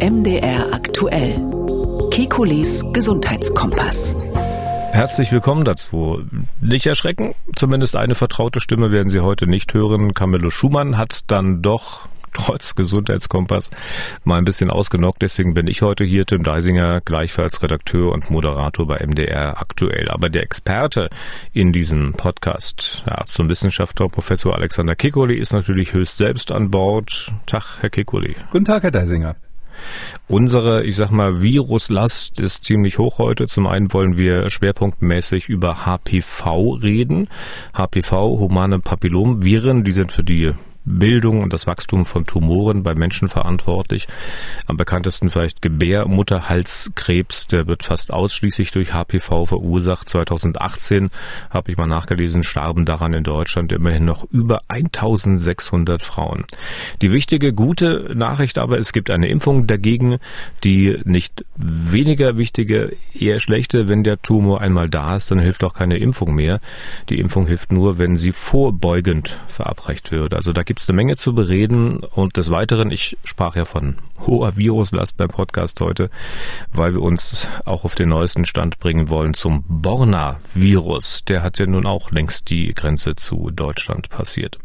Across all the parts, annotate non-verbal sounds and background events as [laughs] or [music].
MDR aktuell. Kekules Gesundheitskompass. Herzlich willkommen dazu. Nicht erschrecken, zumindest eine vertraute Stimme werden Sie heute nicht hören. Camillo Schumann hat dann doch trotz Gesundheitskompass mal ein bisschen ausgenockt. Deswegen bin ich heute hier, Tim Deisinger, gleichfalls Redakteur und Moderator bei MDR aktuell. Aber der Experte in diesem Podcast, der Arzt und Wissenschaftler Professor Alexander Kekoli, ist natürlich höchst selbst an Bord. Tag, Herr Kekoli. Guten Tag, Herr Deisinger. Unsere, ich sag mal, Viruslast ist ziemlich hoch heute. Zum einen wollen wir schwerpunktmäßig über HPV reden. HPV, humane Papillomviren, die sind für die Bildung und das Wachstum von Tumoren bei Menschen verantwortlich. Am bekanntesten vielleicht Gebärmutterhalskrebs, der wird fast ausschließlich durch HPV verursacht. 2018 habe ich mal nachgelesen, starben daran in Deutschland immerhin noch über 1600 Frauen. Die wichtige, gute Nachricht aber, es gibt eine Impfung dagegen, die nicht weniger wichtige, eher schlechte, wenn der Tumor einmal da ist, dann hilft auch keine Impfung mehr. Die Impfung hilft nur, wenn sie vorbeugend verabreicht wird. Also da gibt gibt es eine Menge zu bereden und des Weiteren, ich sprach ja von hoher Viruslast beim Podcast heute, weil wir uns auch auf den neuesten Stand bringen wollen zum Borna-Virus. Der hat ja nun auch längst die Grenze zu Deutschland passiert.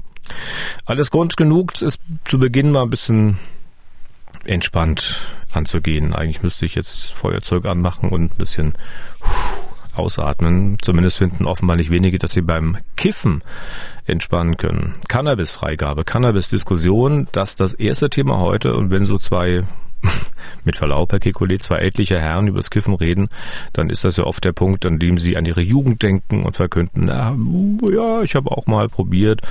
Alles Grund genug, ist zu Beginn mal ein bisschen entspannt anzugehen. Eigentlich müsste ich jetzt Feuerzeug anmachen und ein bisschen ausatmen. Zumindest finden offenbar nicht wenige, dass sie beim Kiffen entspannen können. Cannabis-Freigabe, Cannabis-Diskussion, das ist das erste Thema heute. Und wenn so zwei [laughs] mit Verlaub, Herr Kekulé, zwei ältliche Herren übers Kiffen reden, dann ist das ja oft der Punkt, an dem sie an ihre Jugend denken und verkünden, na, ja, ich habe auch mal probiert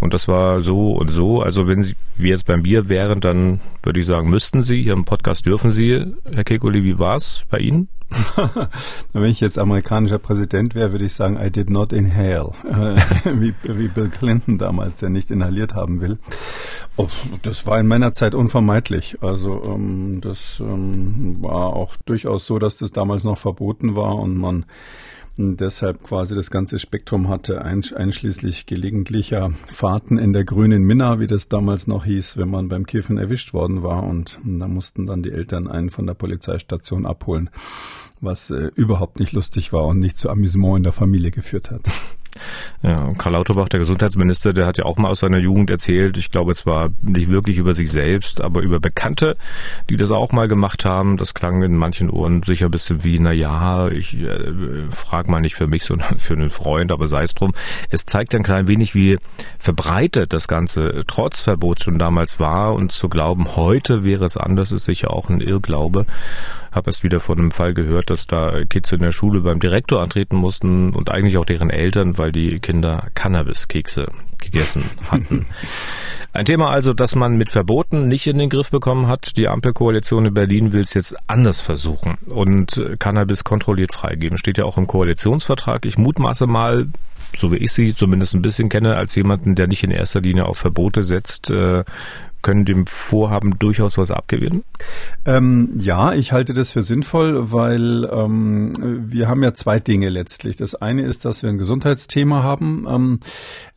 und das war so und so. Also wenn Sie, wir jetzt beim Bier wären, dann würde ich sagen, müssten Sie, hier im Podcast dürfen Sie. Herr Kekulé, wie war es bei Ihnen? [laughs] Wenn ich jetzt amerikanischer Präsident wäre, würde ich sagen, I did not inhale. [laughs] wie, wie Bill Clinton damals, der nicht inhaliert haben will. Oh, das war in meiner Zeit unvermeidlich. Also ähm, das ähm, war auch durchaus so, dass das damals noch verboten war und man deshalb quasi das ganze Spektrum hatte, einschließlich gelegentlicher Fahrten in der grünen Minna, wie das damals noch hieß, wenn man beim Kiffen erwischt worden war. Und da mussten dann die Eltern einen von der Polizeistation abholen was äh, überhaupt nicht lustig war und nicht zu Amüsement in der Familie geführt hat. Ja, Karl Lauterbach, der Gesundheitsminister, der hat ja auch mal aus seiner Jugend erzählt, ich glaube zwar nicht wirklich über sich selbst, aber über Bekannte, die das auch mal gemacht haben. Das klang in manchen Ohren sicher ein bisschen wie, na ja, ich äh, frag mal nicht für mich, [laughs] sondern für einen Freund, aber sei es drum. Es zeigt ein klein wenig, wie verbreitet das Ganze trotz Verbot schon damals war und zu glauben, heute wäre es anders, ist sicher auch ein Irrglaube. Habe erst wieder von einem Fall gehört, dass da Kids in der Schule beim Direktor antreten mussten und eigentlich auch deren Eltern, weil die Kinder Cannabis-Kekse gegessen hatten. [laughs] Ein Thema also, das man mit Verboten nicht in den Griff bekommen hat. Die Ampelkoalition in Berlin will es jetzt anders versuchen und Cannabis kontrolliert freigeben. Steht ja auch im Koalitionsvertrag. Ich mutmaße mal, so wie ich sie zumindest ein bisschen kenne, als jemanden, der nicht in erster Linie auf Verbote setzt, äh, können dem Vorhaben durchaus was abgewinnen? Ähm, ja, ich halte das für sinnvoll, weil ähm, wir haben ja zwei Dinge letztlich. Das eine ist, dass wir ein Gesundheitsthema haben. Ähm,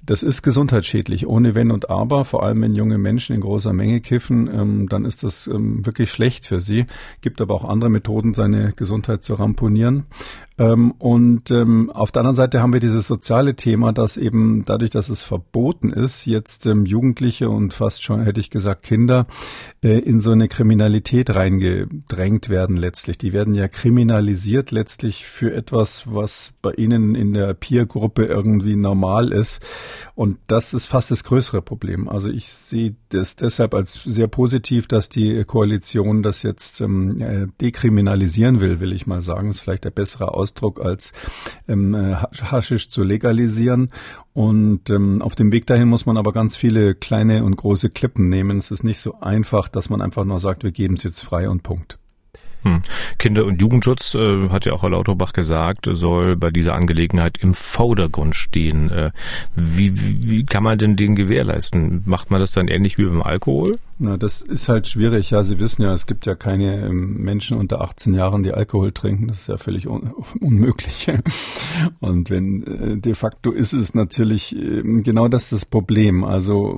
das ist gesundheitsschädlich, ohne Wenn und Aber. Vor allem, wenn junge Menschen in großer Menge kiffen, ähm, dann ist das ähm, wirklich schlecht für sie. Gibt aber auch andere Methoden, seine Gesundheit zu ramponieren. Ähm, und ähm, auf der anderen Seite haben wir dieses soziale Thema, dass eben dadurch, dass es verboten ist, jetzt ähm, Jugendliche und fast schon, hätte ich gesagt, Kinder äh, in so eine Kriminalität reingedrängt werden letztlich. Die werden ja kriminalisiert letztlich für etwas, was bei ihnen in der Peer-Gruppe irgendwie normal ist. Und das ist fast das größere Problem. Also ich sehe das deshalb als sehr positiv, dass die Koalition das jetzt ähm, äh, dekriminalisieren will, will ich mal sagen. Ist vielleicht der bessere Ausdruck als ähm, äh, Haschisch zu legalisieren. Und ähm, auf dem Weg dahin muss man aber ganz viele kleine und große Klippen nehmen. Es ist nicht so einfach, dass man einfach nur sagt, wir geben es jetzt frei und Punkt. Hm. Kinder- und Jugendschutz, äh, hat ja auch Herr Lauterbach gesagt, soll bei dieser Angelegenheit im Vordergrund stehen. Äh, wie, wie, wie kann man denn den gewährleisten? Macht man das dann ähnlich wie beim Alkohol? Na, das ist halt schwierig. Ja, Sie wissen ja, es gibt ja keine ähm, Menschen unter 18 Jahren, die Alkohol trinken. Das ist ja völlig un [laughs] unmöglich. Und wenn äh, de facto ist es natürlich äh, genau das das Problem. Also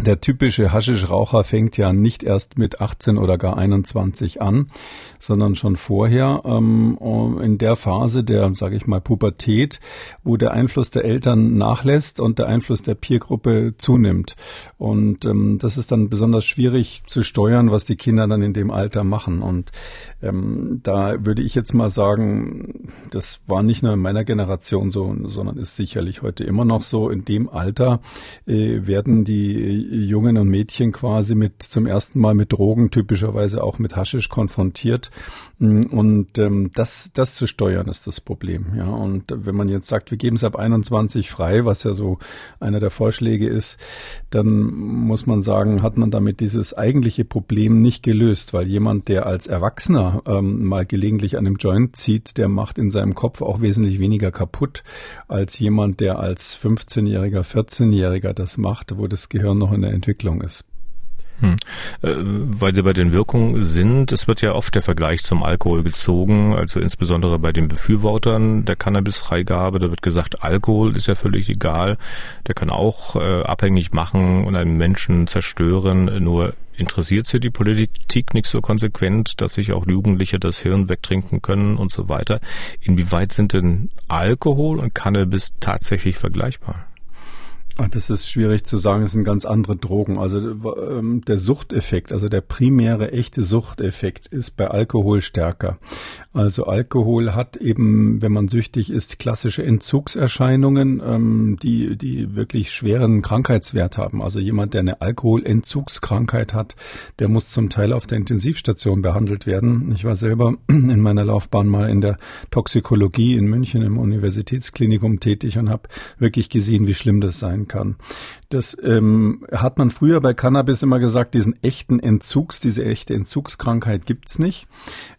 der typische Haschischraucher fängt ja nicht erst mit 18 oder gar 21 an, sondern schon vorher ähm, in der Phase der, sage ich mal, Pubertät, wo der Einfluss der Eltern nachlässt und der Einfluss der Peergruppe zunimmt. Und ähm, das ist dann besonders schwierig zu steuern, was die Kinder dann in dem Alter machen. Und ähm, da würde ich jetzt mal sagen, das war nicht nur in meiner Generation so, sondern ist sicherlich heute immer noch so. In dem Alter äh, werden die Jungen und Mädchen quasi mit zum ersten Mal mit Drogen, typischerweise auch mit Haschisch konfrontiert. Und ähm, das, das zu steuern ist das Problem. Ja, und wenn man jetzt sagt, wir geben es ab 21 frei, was ja so einer der Vorschläge ist, dann muss man sagen, hat man damit dieses eigentliche Problem nicht gelöst, weil jemand, der als Erwachsener ähm, mal gelegentlich an einem Joint zieht, der macht in seinem Kopf auch wesentlich weniger kaputt als jemand, der als 15-Jähriger, 14-Jähriger das macht, wo das Gehirn noch in der Entwicklung ist. Hm. Äh, weil Sie bei den Wirkungen sind, es wird ja oft der Vergleich zum Alkohol gezogen, also insbesondere bei den Befürwortern der Cannabisfreigabe, da wird gesagt, Alkohol ist ja völlig egal, der kann auch äh, abhängig machen und einen Menschen zerstören, nur interessiert sie die Politik nicht so konsequent, dass sich auch Jugendliche das Hirn wegtrinken können und so weiter. Inwieweit sind denn Alkohol und Cannabis tatsächlich vergleichbar? Das ist schwierig zu sagen, es sind ganz andere Drogen. Also ähm, der Suchteffekt, also der primäre echte Suchteffekt ist bei Alkohol stärker. Also Alkohol hat eben, wenn man süchtig ist, klassische Entzugserscheinungen, ähm, die, die wirklich schweren Krankheitswert haben. Also jemand, der eine Alkoholentzugskrankheit hat, der muss zum Teil auf der Intensivstation behandelt werden. Ich war selber [clears throat] in meiner Laufbahn mal in der Toxikologie in München im Universitätsklinikum tätig und habe wirklich gesehen, wie schlimm das sein kann. Das ähm, hat man früher bei Cannabis immer gesagt, diesen echten Entzugs, diese echte Entzugskrankheit gibt's nicht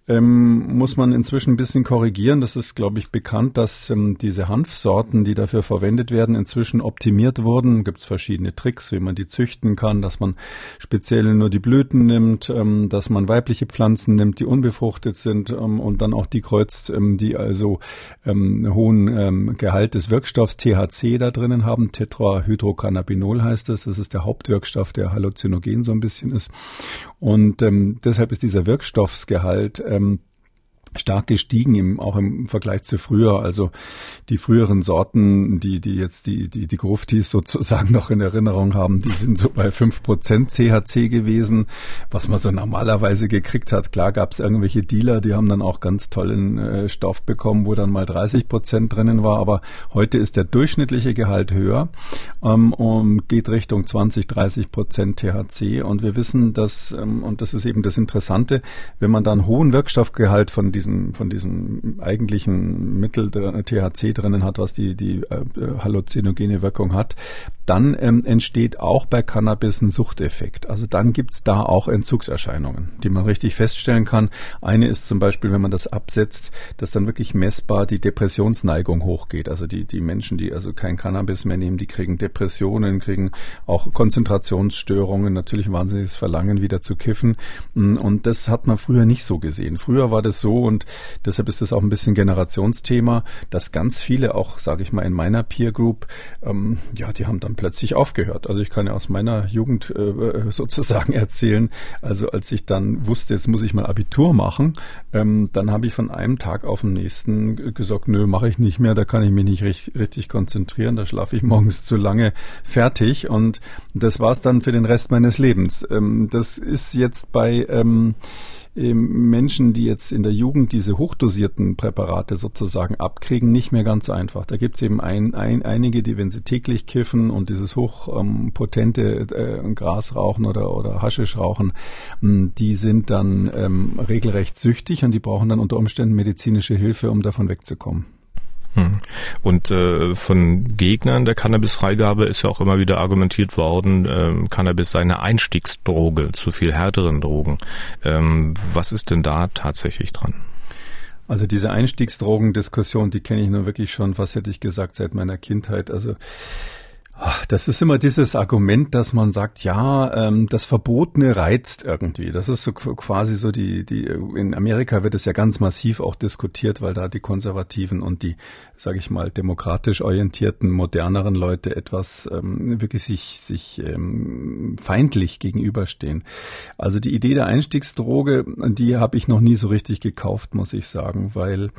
ähm, muss man inzwischen ein bisschen korrigieren. Das ist, glaube ich, bekannt, dass ähm, diese Hanfsorten, die dafür verwendet werden, inzwischen optimiert wurden. Gibt es verschiedene Tricks, wie man die züchten kann, dass man speziell nur die Blüten nimmt, ähm, dass man weibliche Pflanzen nimmt, die unbefruchtet sind ähm, und dann auch die kreuzt, ähm, die also ähm, hohen ähm, Gehalt des Wirkstoffs THC da drinnen haben. Tetrahydrocannabinol heißt das. Das ist der Hauptwirkstoff, der halluzinogen so ein bisschen ist. Und ähm, deshalb ist dieser Wirkstoffsgehalt ähm, stark gestiegen, im, auch im Vergleich zu früher. Also die früheren Sorten, die, die jetzt die, die, die Gruftis sozusagen [laughs] noch in Erinnerung haben, die sind so bei fünf Prozent CHC gewesen, was man so normalerweise gekriegt hat. Klar gab es irgendwelche Dealer, die haben dann auch ganz tollen äh, Stoff bekommen, wo dann mal 30 Prozent drinnen war, aber heute ist der durchschnittliche Gehalt höher ähm, und geht Richtung 20, 30 Prozent THC und wir wissen, dass, ähm, und das ist eben das Interessante, wenn man dann hohen Wirkstoffgehalt von diesem, von diesem eigentlichen Mittel THC drinnen hat, was die, die äh, halluzinogene Wirkung hat, dann ähm, entsteht auch bei Cannabis ein Suchteffekt. Also dann gibt's da auch Entzugserscheinungen, die man richtig feststellen kann. Eine ist zum Beispiel, wenn man das absetzt, dass dann wirklich messbar die Depressionsneigung hochgeht. Also die, die Menschen, die also kein Cannabis mehr nehmen, die kriegen Depressionen, kriegen auch Konzentrationsstörungen, natürlich wahnsinniges Verlangen wieder zu kiffen. Und das hat man früher nicht so gesehen. Früher war das so und deshalb ist das auch ein bisschen Generationsthema, dass ganz viele auch, sage ich mal, in meiner Peer Group, ähm, ja, die haben dann plötzlich aufgehört. Also ich kann ja aus meiner Jugend äh, sozusagen [laughs] erzählen. Also als ich dann wusste, jetzt muss ich mal Abitur machen, ähm, dann habe ich von einem Tag auf den nächsten gesagt, nö, mache ich nicht mehr, da kann ich mich nicht richtig, richtig konzentrieren, da schlafe ich [laughs] morgens zu lange fertig und das war's dann für den Rest meines Lebens. Ähm, das ist jetzt bei ähm, Menschen, die jetzt in der Jugend diese hochdosierten Präparate sozusagen abkriegen, nicht mehr ganz so einfach. Da gibt es eben ein, ein, einige, die, wenn sie täglich kiffen und dieses hochpotente ähm, äh, Gras rauchen oder, oder Haschisch rauchen, die sind dann ähm, regelrecht süchtig und die brauchen dann unter Umständen medizinische Hilfe, um davon wegzukommen. Hm. Und äh, von Gegnern der Cannabis-Freigabe ist ja auch immer wieder argumentiert worden, äh, Cannabis sei eine Einstiegsdroge zu viel härteren Drogen. Ähm, was ist denn da tatsächlich dran? Also diese Einstiegsdrogendiskussion, die kenne ich nur wirklich schon, was hätte ich gesagt, seit meiner Kindheit. Also Das ist immer dieses Argument, dass man sagt, ja, ähm, das Verbotene reizt irgendwie. Das ist so quasi so die, die, in Amerika wird es ja ganz massiv auch diskutiert, weil da die Konservativen und die, sage ich mal, demokratisch orientierten, moderneren Leute etwas ähm, wirklich sich, sich ähm, feindlich gegenüberstehen. Also die Idee der Einstiegsdroge, die habe ich noch nie so richtig gekauft, muss ich sagen, weil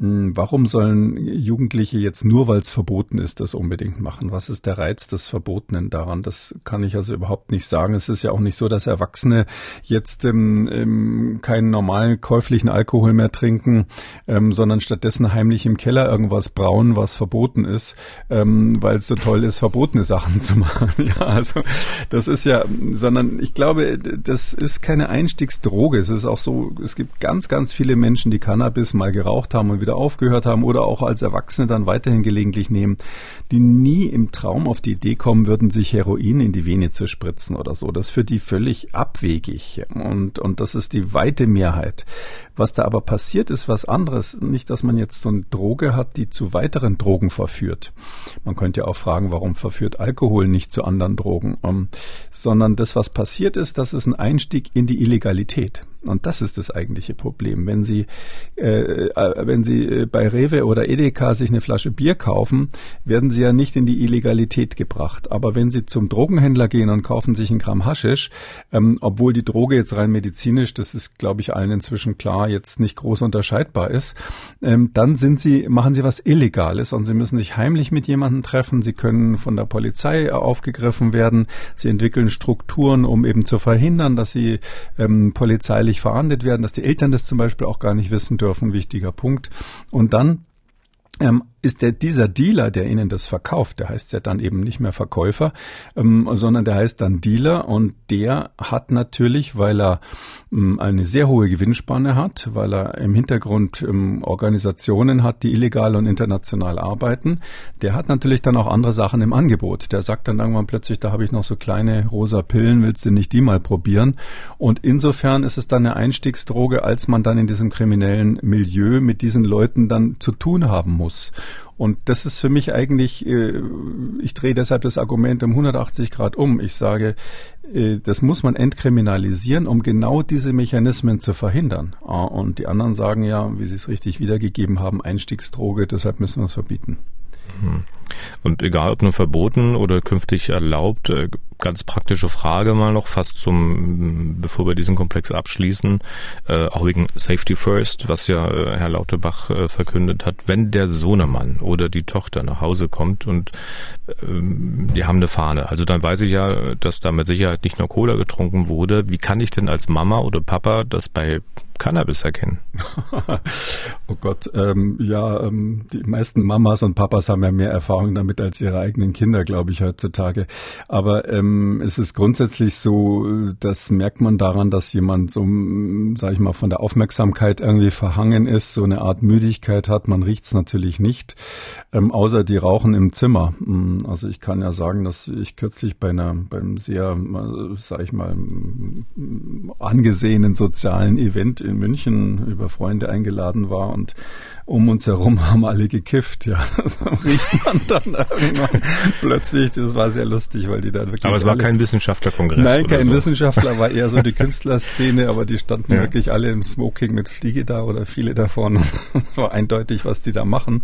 hm, warum sollen Jugendliche jetzt nur, weil es verboten ist, das unbedingt machen? Was ist der Reiz des Verbotenen daran? Das kann ich also überhaupt nicht sagen. Es ist ja auch nicht so, dass Erwachsene jetzt ähm, ähm, keinen normalen käuflichen Alkohol mehr trinken, ähm, sondern stattdessen heimlich im Keller irgendwas brauen, was verboten ist, ähm, weil es so toll ist, verbotene Sachen [laughs] zu machen. ja, also das ist ja, sondern ich glaube, das ist keine Einstiegsdroge. Es ist auch so, es gibt ganz, ganz viele Menschen, die Cannabis mal geraucht haben und wieder aufgehört haben oder auch als Erwachsene dann weiterhin gelegentlich nehmen, die nie im Traum auf die Idee kommen würden, sich Heroin in die Vene zu spritzen oder so. Das ist für die völlig abwegig und, und das ist die weite Mehrheit. Was da aber passiert, ist was anderes. Nicht, dass man jetzt so eine Droge hat, die zu weiteren Drogen verführt. Man könnte ja auch fragen, warum verführt Alkohol nicht zu anderen Drogen, um, ähm, sondern das, was passiert ist, das ist ein Einstieg in die Illegalität. Und das ist das eigentliche Problem. Wenn Sie, äh, äh, wenn Sie äh, bei Rewe oder Edeka sich eine Flasche Bier kaufen, werden Sie ja nicht in die Illegalität gebracht. Aber wenn Sie zum Drogenhändler gehen und kaufen sich einen Gramm Haschisch, ähm, obwohl die Droge jetzt rein medizinisch, das ist, glaube ich, allen inzwischen klar, jetzt nicht groß unterscheidbar ist, ähm, dann sind Sie, machen Sie was Illegales und Sie müssen sich heimlich mit jemandem treffen. Sie können von der Polizei aufgegriffen werden. Sie entwickeln Strukturen, um eben zu verhindern, dass Sie ähm, polizeilich verhandelt werden, dass die Eltern das zum Beispiel auch gar nicht wissen dürfen, wichtiger Punkt. Und dann ähm, ist der, dieser Dealer, der Ihnen das verkauft, der heißt ja dann eben nicht mehr Verkäufer, ähm, sondern der heißt dann Dealer und der hat natürlich, weil er ähm, eine sehr hohe Gewinnspanne hat, weil er im Hintergrund ähm, Organisationen hat, die illegal und international arbeiten, der hat natürlich dann auch andere Sachen im Angebot. Der sagt dann irgendwann plötzlich, da habe ich noch so kleine rosa Pillen, willst du nicht die mal probieren? Und insofern ist es dann eine Einstiegsdroge, als man dann in diesem kriminellen Milieu mit diesen Leuten dann zu tun haben muss. Und das ist für mich eigentlich, äh, ich drehe deshalb das Argument um 180 Grad um. Ich sage, äh, das muss man entkriminalisieren, um genau diese Mechanismen zu verhindern. Ah, und die anderen sagen ja, wie Sie es richtig wiedergegeben haben, Einstiegsdroge, deshalb müssen wir es verbieten. Mhm. Und egal ob nur verboten oder künftig erlaubt, äh, ganz praktische Frage mal noch fast zum, bevor wir diesen Komplex abschließen, äh, auch wegen Safety First, was ja äh, Herr Lauterbach verkündet hat. Wenn der Sohnemann oder die Tochter nach Hause kommt und äh, die haben eine Fahne, also dann weiß ich ja, dass da mit Sicherheit nicht nur Cola getrunken wurde. Wie kann ich denn als Mama oder Papa das bei Cannabis erkennen? [laughs] oh Gott, ähm, ja, ähm, die meisten Mamas und Papas haben ja mehr Erfahrung damit als ihre eigenen Kinder, glaube ich, heutzutage. Aber ähm, es ist grundsätzlich so, das merkt man daran, dass jemand so, sage ich mal, von der Aufmerksamkeit irgendwie verhangen ist, so eine Art Müdigkeit hat. Man riecht es natürlich nicht, ähm, außer die rauchen im Zimmer. Mm, also ich kann ja sagen, dass ich kürzlich bei einer, beim sehr, sage ich mal, angesehenen sozialen Event in München über Freunde eingeladen war und um uns herum haben alle gekifft, ja. [laughs] Das riecht man dann irgendwann plötzlich. Das war sehr lustig, weil die da wirklich. Aber es war kein Wissenschaftlerkongress. Nein, kein so. Wissenschaftler, war eher so die [laughs] Künstlerszene, aber die standen ja. wirklich alle im Smoking mit Fliege da oder viele davon. [laughs] Es war eindeutig, was die da machen.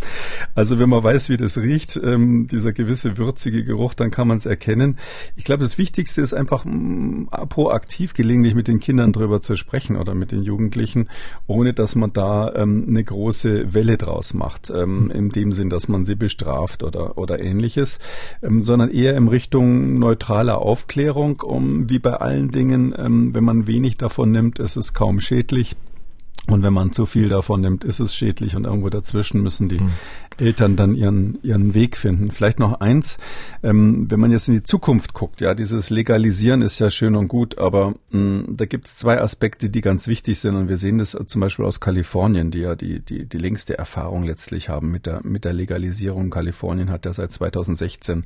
Also wenn man weiß, wie das riecht, ähm, dieser gewisse würzige Geruch, dann kann man es erkennen. Ich glaube, das Wichtigste ist einfach mh, proaktiv gelegentlich mit den Kindern drüber zu sprechen oder mit den Jugendlichen, ohne dass man da ähm, eine große Welle draus macht, ähm, in dem Sinn, dass man sie bestraft oder, oder ähnliches, ähm, sondern eher in Richtung neutraler Aufklärung, um wie bei allen Dingen, ähm, wenn man wenig davon nimmt, ist es kaum schädlich. Und wenn man zu viel davon nimmt, ist es schädlich und irgendwo dazwischen müssen die mhm. Eltern dann ihren, ihren Weg finden. Vielleicht noch eins, ähm, wenn man jetzt in die Zukunft guckt, ja, dieses Legalisieren ist ja schön und gut, aber mh, mm, da gibt es zwei Aspekte, die ganz wichtig sind und wir sehen das zum Beispiel aus Kalifornien, die ja die, die, die längste Erfahrung letztlich haben mit der, mit der Legalisierung. Kalifornien hat ja seit 2016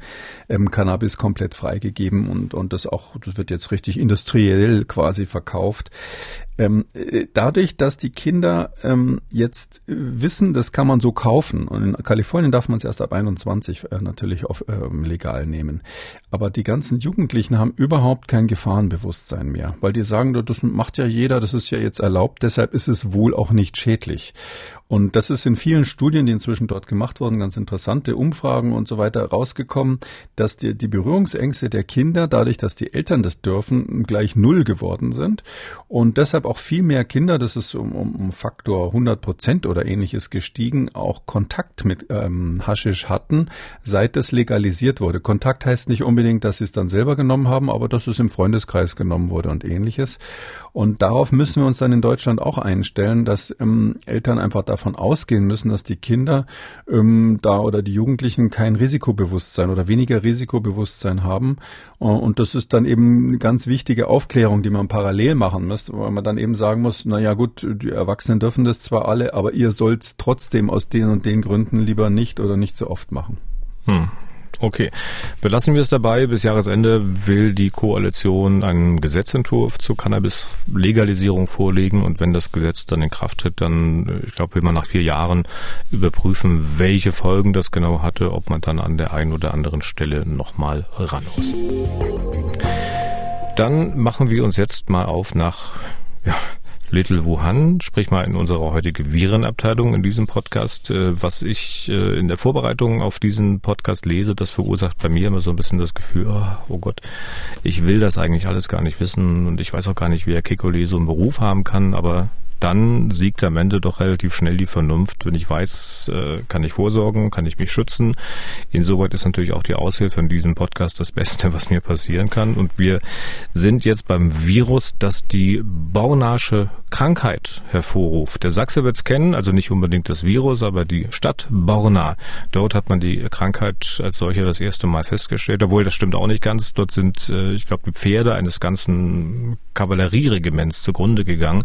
ähm, Cannabis komplett freigegeben und, und das auch, das wird jetzt richtig industriell quasi verkauft. Ähm, äh, dadurch, dass die Kinder ähm, jetzt wissen, das kann man so kaufen. Und in Kalifornien darf man es erst ab 21 äh, natürlich auf ähm, legal nehmen. Aber die ganzen Jugendlichen haben überhaupt kein Gefahrenbewusstsein mehr, weil die sagen, das macht ja jeder, das ist ja jetzt erlaubt, deshalb ist es wohl auch nicht schädlich. Und das ist in vielen Studien, die inzwischen dort gemacht wurden, ganz interessante Umfragen und so weiter rausgekommen, dass die, die Berührungsängste der Kinder, dadurch, dass die Eltern das dürfen, gleich null geworden sind. Und deshalb auch viel mehr Kinder, das ist um, um, Faktor 100 Prozent oder ähnliches gestiegen, auch Kontakt mit ähm, Haschisch hatten, seit es legalisiert wurde. Kontakt heißt nicht unbedingt, dass sie es dann selber genommen haben, aber dass es im Freundeskreis genommen wurde und ähnliches. Und darauf müssen wir uns dann in Deutschland auch einstellen, dass ähm, Eltern einfach davon ausgehen müssen, dass die Kinder ähm, da oder die Jugendlichen kein Risikobewusstsein oder weniger Risikobewusstsein haben. Äh, und das ist dann eben eine ganz wichtige Aufklärung, die man parallel machen muss, weil man dann eben sagen muss, na ja gut, die Erwachsenen dürfen das zwar alle, aber ihr sollt trotzdem aus den und den Gründen lieber nicht oder nicht so oft machen. Hm. Okay, belassen wir es dabei. Bis Jahresende will die Koalition einen Gesetzentwurf zur Cannabis-Legalisierung vorlegen und wenn das Gesetz dann in Kraft tritt, dann, ich glaube, will man nach vier Jahren überprüfen, welche Folgen das genau hatte, ob man dann an der einen oder anderen Stelle nochmal ran muss. Dann machen wir uns jetzt mal auf nach ja, Little Wuhan, sprich mal in unserer heutige Virenabteilung in diesem Podcast. Äh, was ich äh, in der Vorbereitung auf diesen Podcast lese, das verursacht bei mir immer so ein bisschen das Gefühl, oh, oh Gott, ich will das eigentlich alles gar nicht wissen und ich weiß auch gar nicht, wie Herr Kikole so einen Beruf haben kann, aber dann siegt am Ende doch relativ schnell die Vernunft. Wenn ich weiß, äh, kann ich vorsorgen, kann ich mich schützen. Insoweit ist natürlich auch die Aushilfe in diesem Podcast das Beste, was mir passieren kann. Und wir sind jetzt beim Virus, das die Baunasche Krankheit hervorruft. Der Sachse wird es kennen, also nicht unbedingt das Virus, aber die Stadt Borna. Dort hat man die Krankheit als solche das erste Mal festgestellt, obwohl das stimmt auch nicht ganz. Dort sind, äh, ich glaube, die Pferde eines ganzen Kavallerieregiments zugrunde gegangen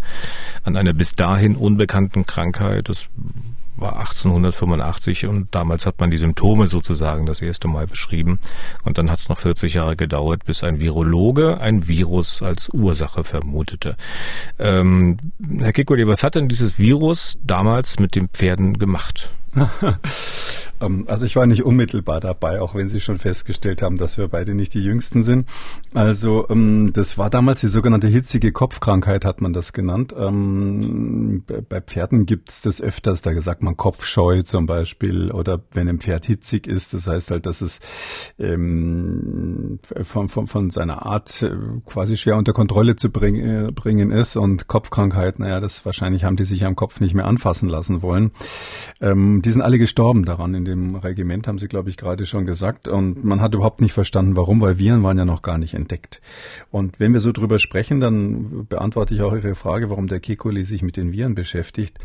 an einer bis dahin unbekannten Krankheit. Das war 1885 und damals hat man die Symptome sozusagen das erste Mal beschrieben. Und dann hat es noch 40 Jahre gedauert, bis ein Virologe ein Virus als Ursache vermutete. Ähm, Herr Kikoli, was hat denn dieses Virus damals mit den Pferden gemacht? [laughs] Ähm, also ich war nicht unmittelbar dabei, auch wenn Sie schon festgestellt haben, dass wir beide nicht die Jüngsten sind. Also ähm, das war damals die sogenannte hitzige Kopfkrankheit, hat man das genannt. Ähm, bei Pferden gibt es das öfters, da sagt man Kopfscheu zum Beispiel oder wenn ein Pferd hitzig ist, das heißt halt, dass es von, von, von seiner Art äh, quasi schwer unter Kontrolle zu bring, äh, bringen ist und Kopfkrankheit, naja, das wahrscheinlich haben die sich am Kopf nicht mehr anfassen lassen wollen. Die sind alle gestorben daran in dem Regiment, haben Sie, glaube ich, gerade schon gesagt. Und man hat überhaupt nicht verstanden, warum, weil Viren waren ja noch gar nicht entdeckt. Und wenn wir so drüber sprechen, dann beantworte ich auch Ihre Frage, warum der Kekuli sich mit den Viren beschäftigt.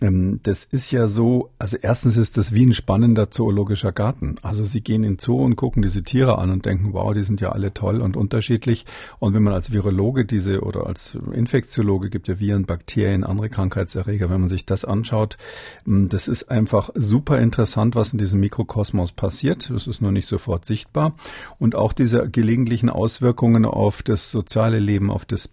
Ähm, das ist ja so, also erstens ist das wie ein spannender zoologischer Garten. Also Sie gehen in Zoo und gucken diese Tiere an und denken, wow, die sind ja alle toll und unterschiedlich. Und wenn man als Virologe diese oder als Infektiologe gibt ja Viren, Bakterien, andere Krankheitserreger, wenn man sich das anschaut, ähm, das ist einfach super interessant, was in diesem Mikrokosmos passiert. Das ist nur nicht sofort sichtbar. Und auch diese gelegentlichen Auswirkungen auf das soziale Leben, auf das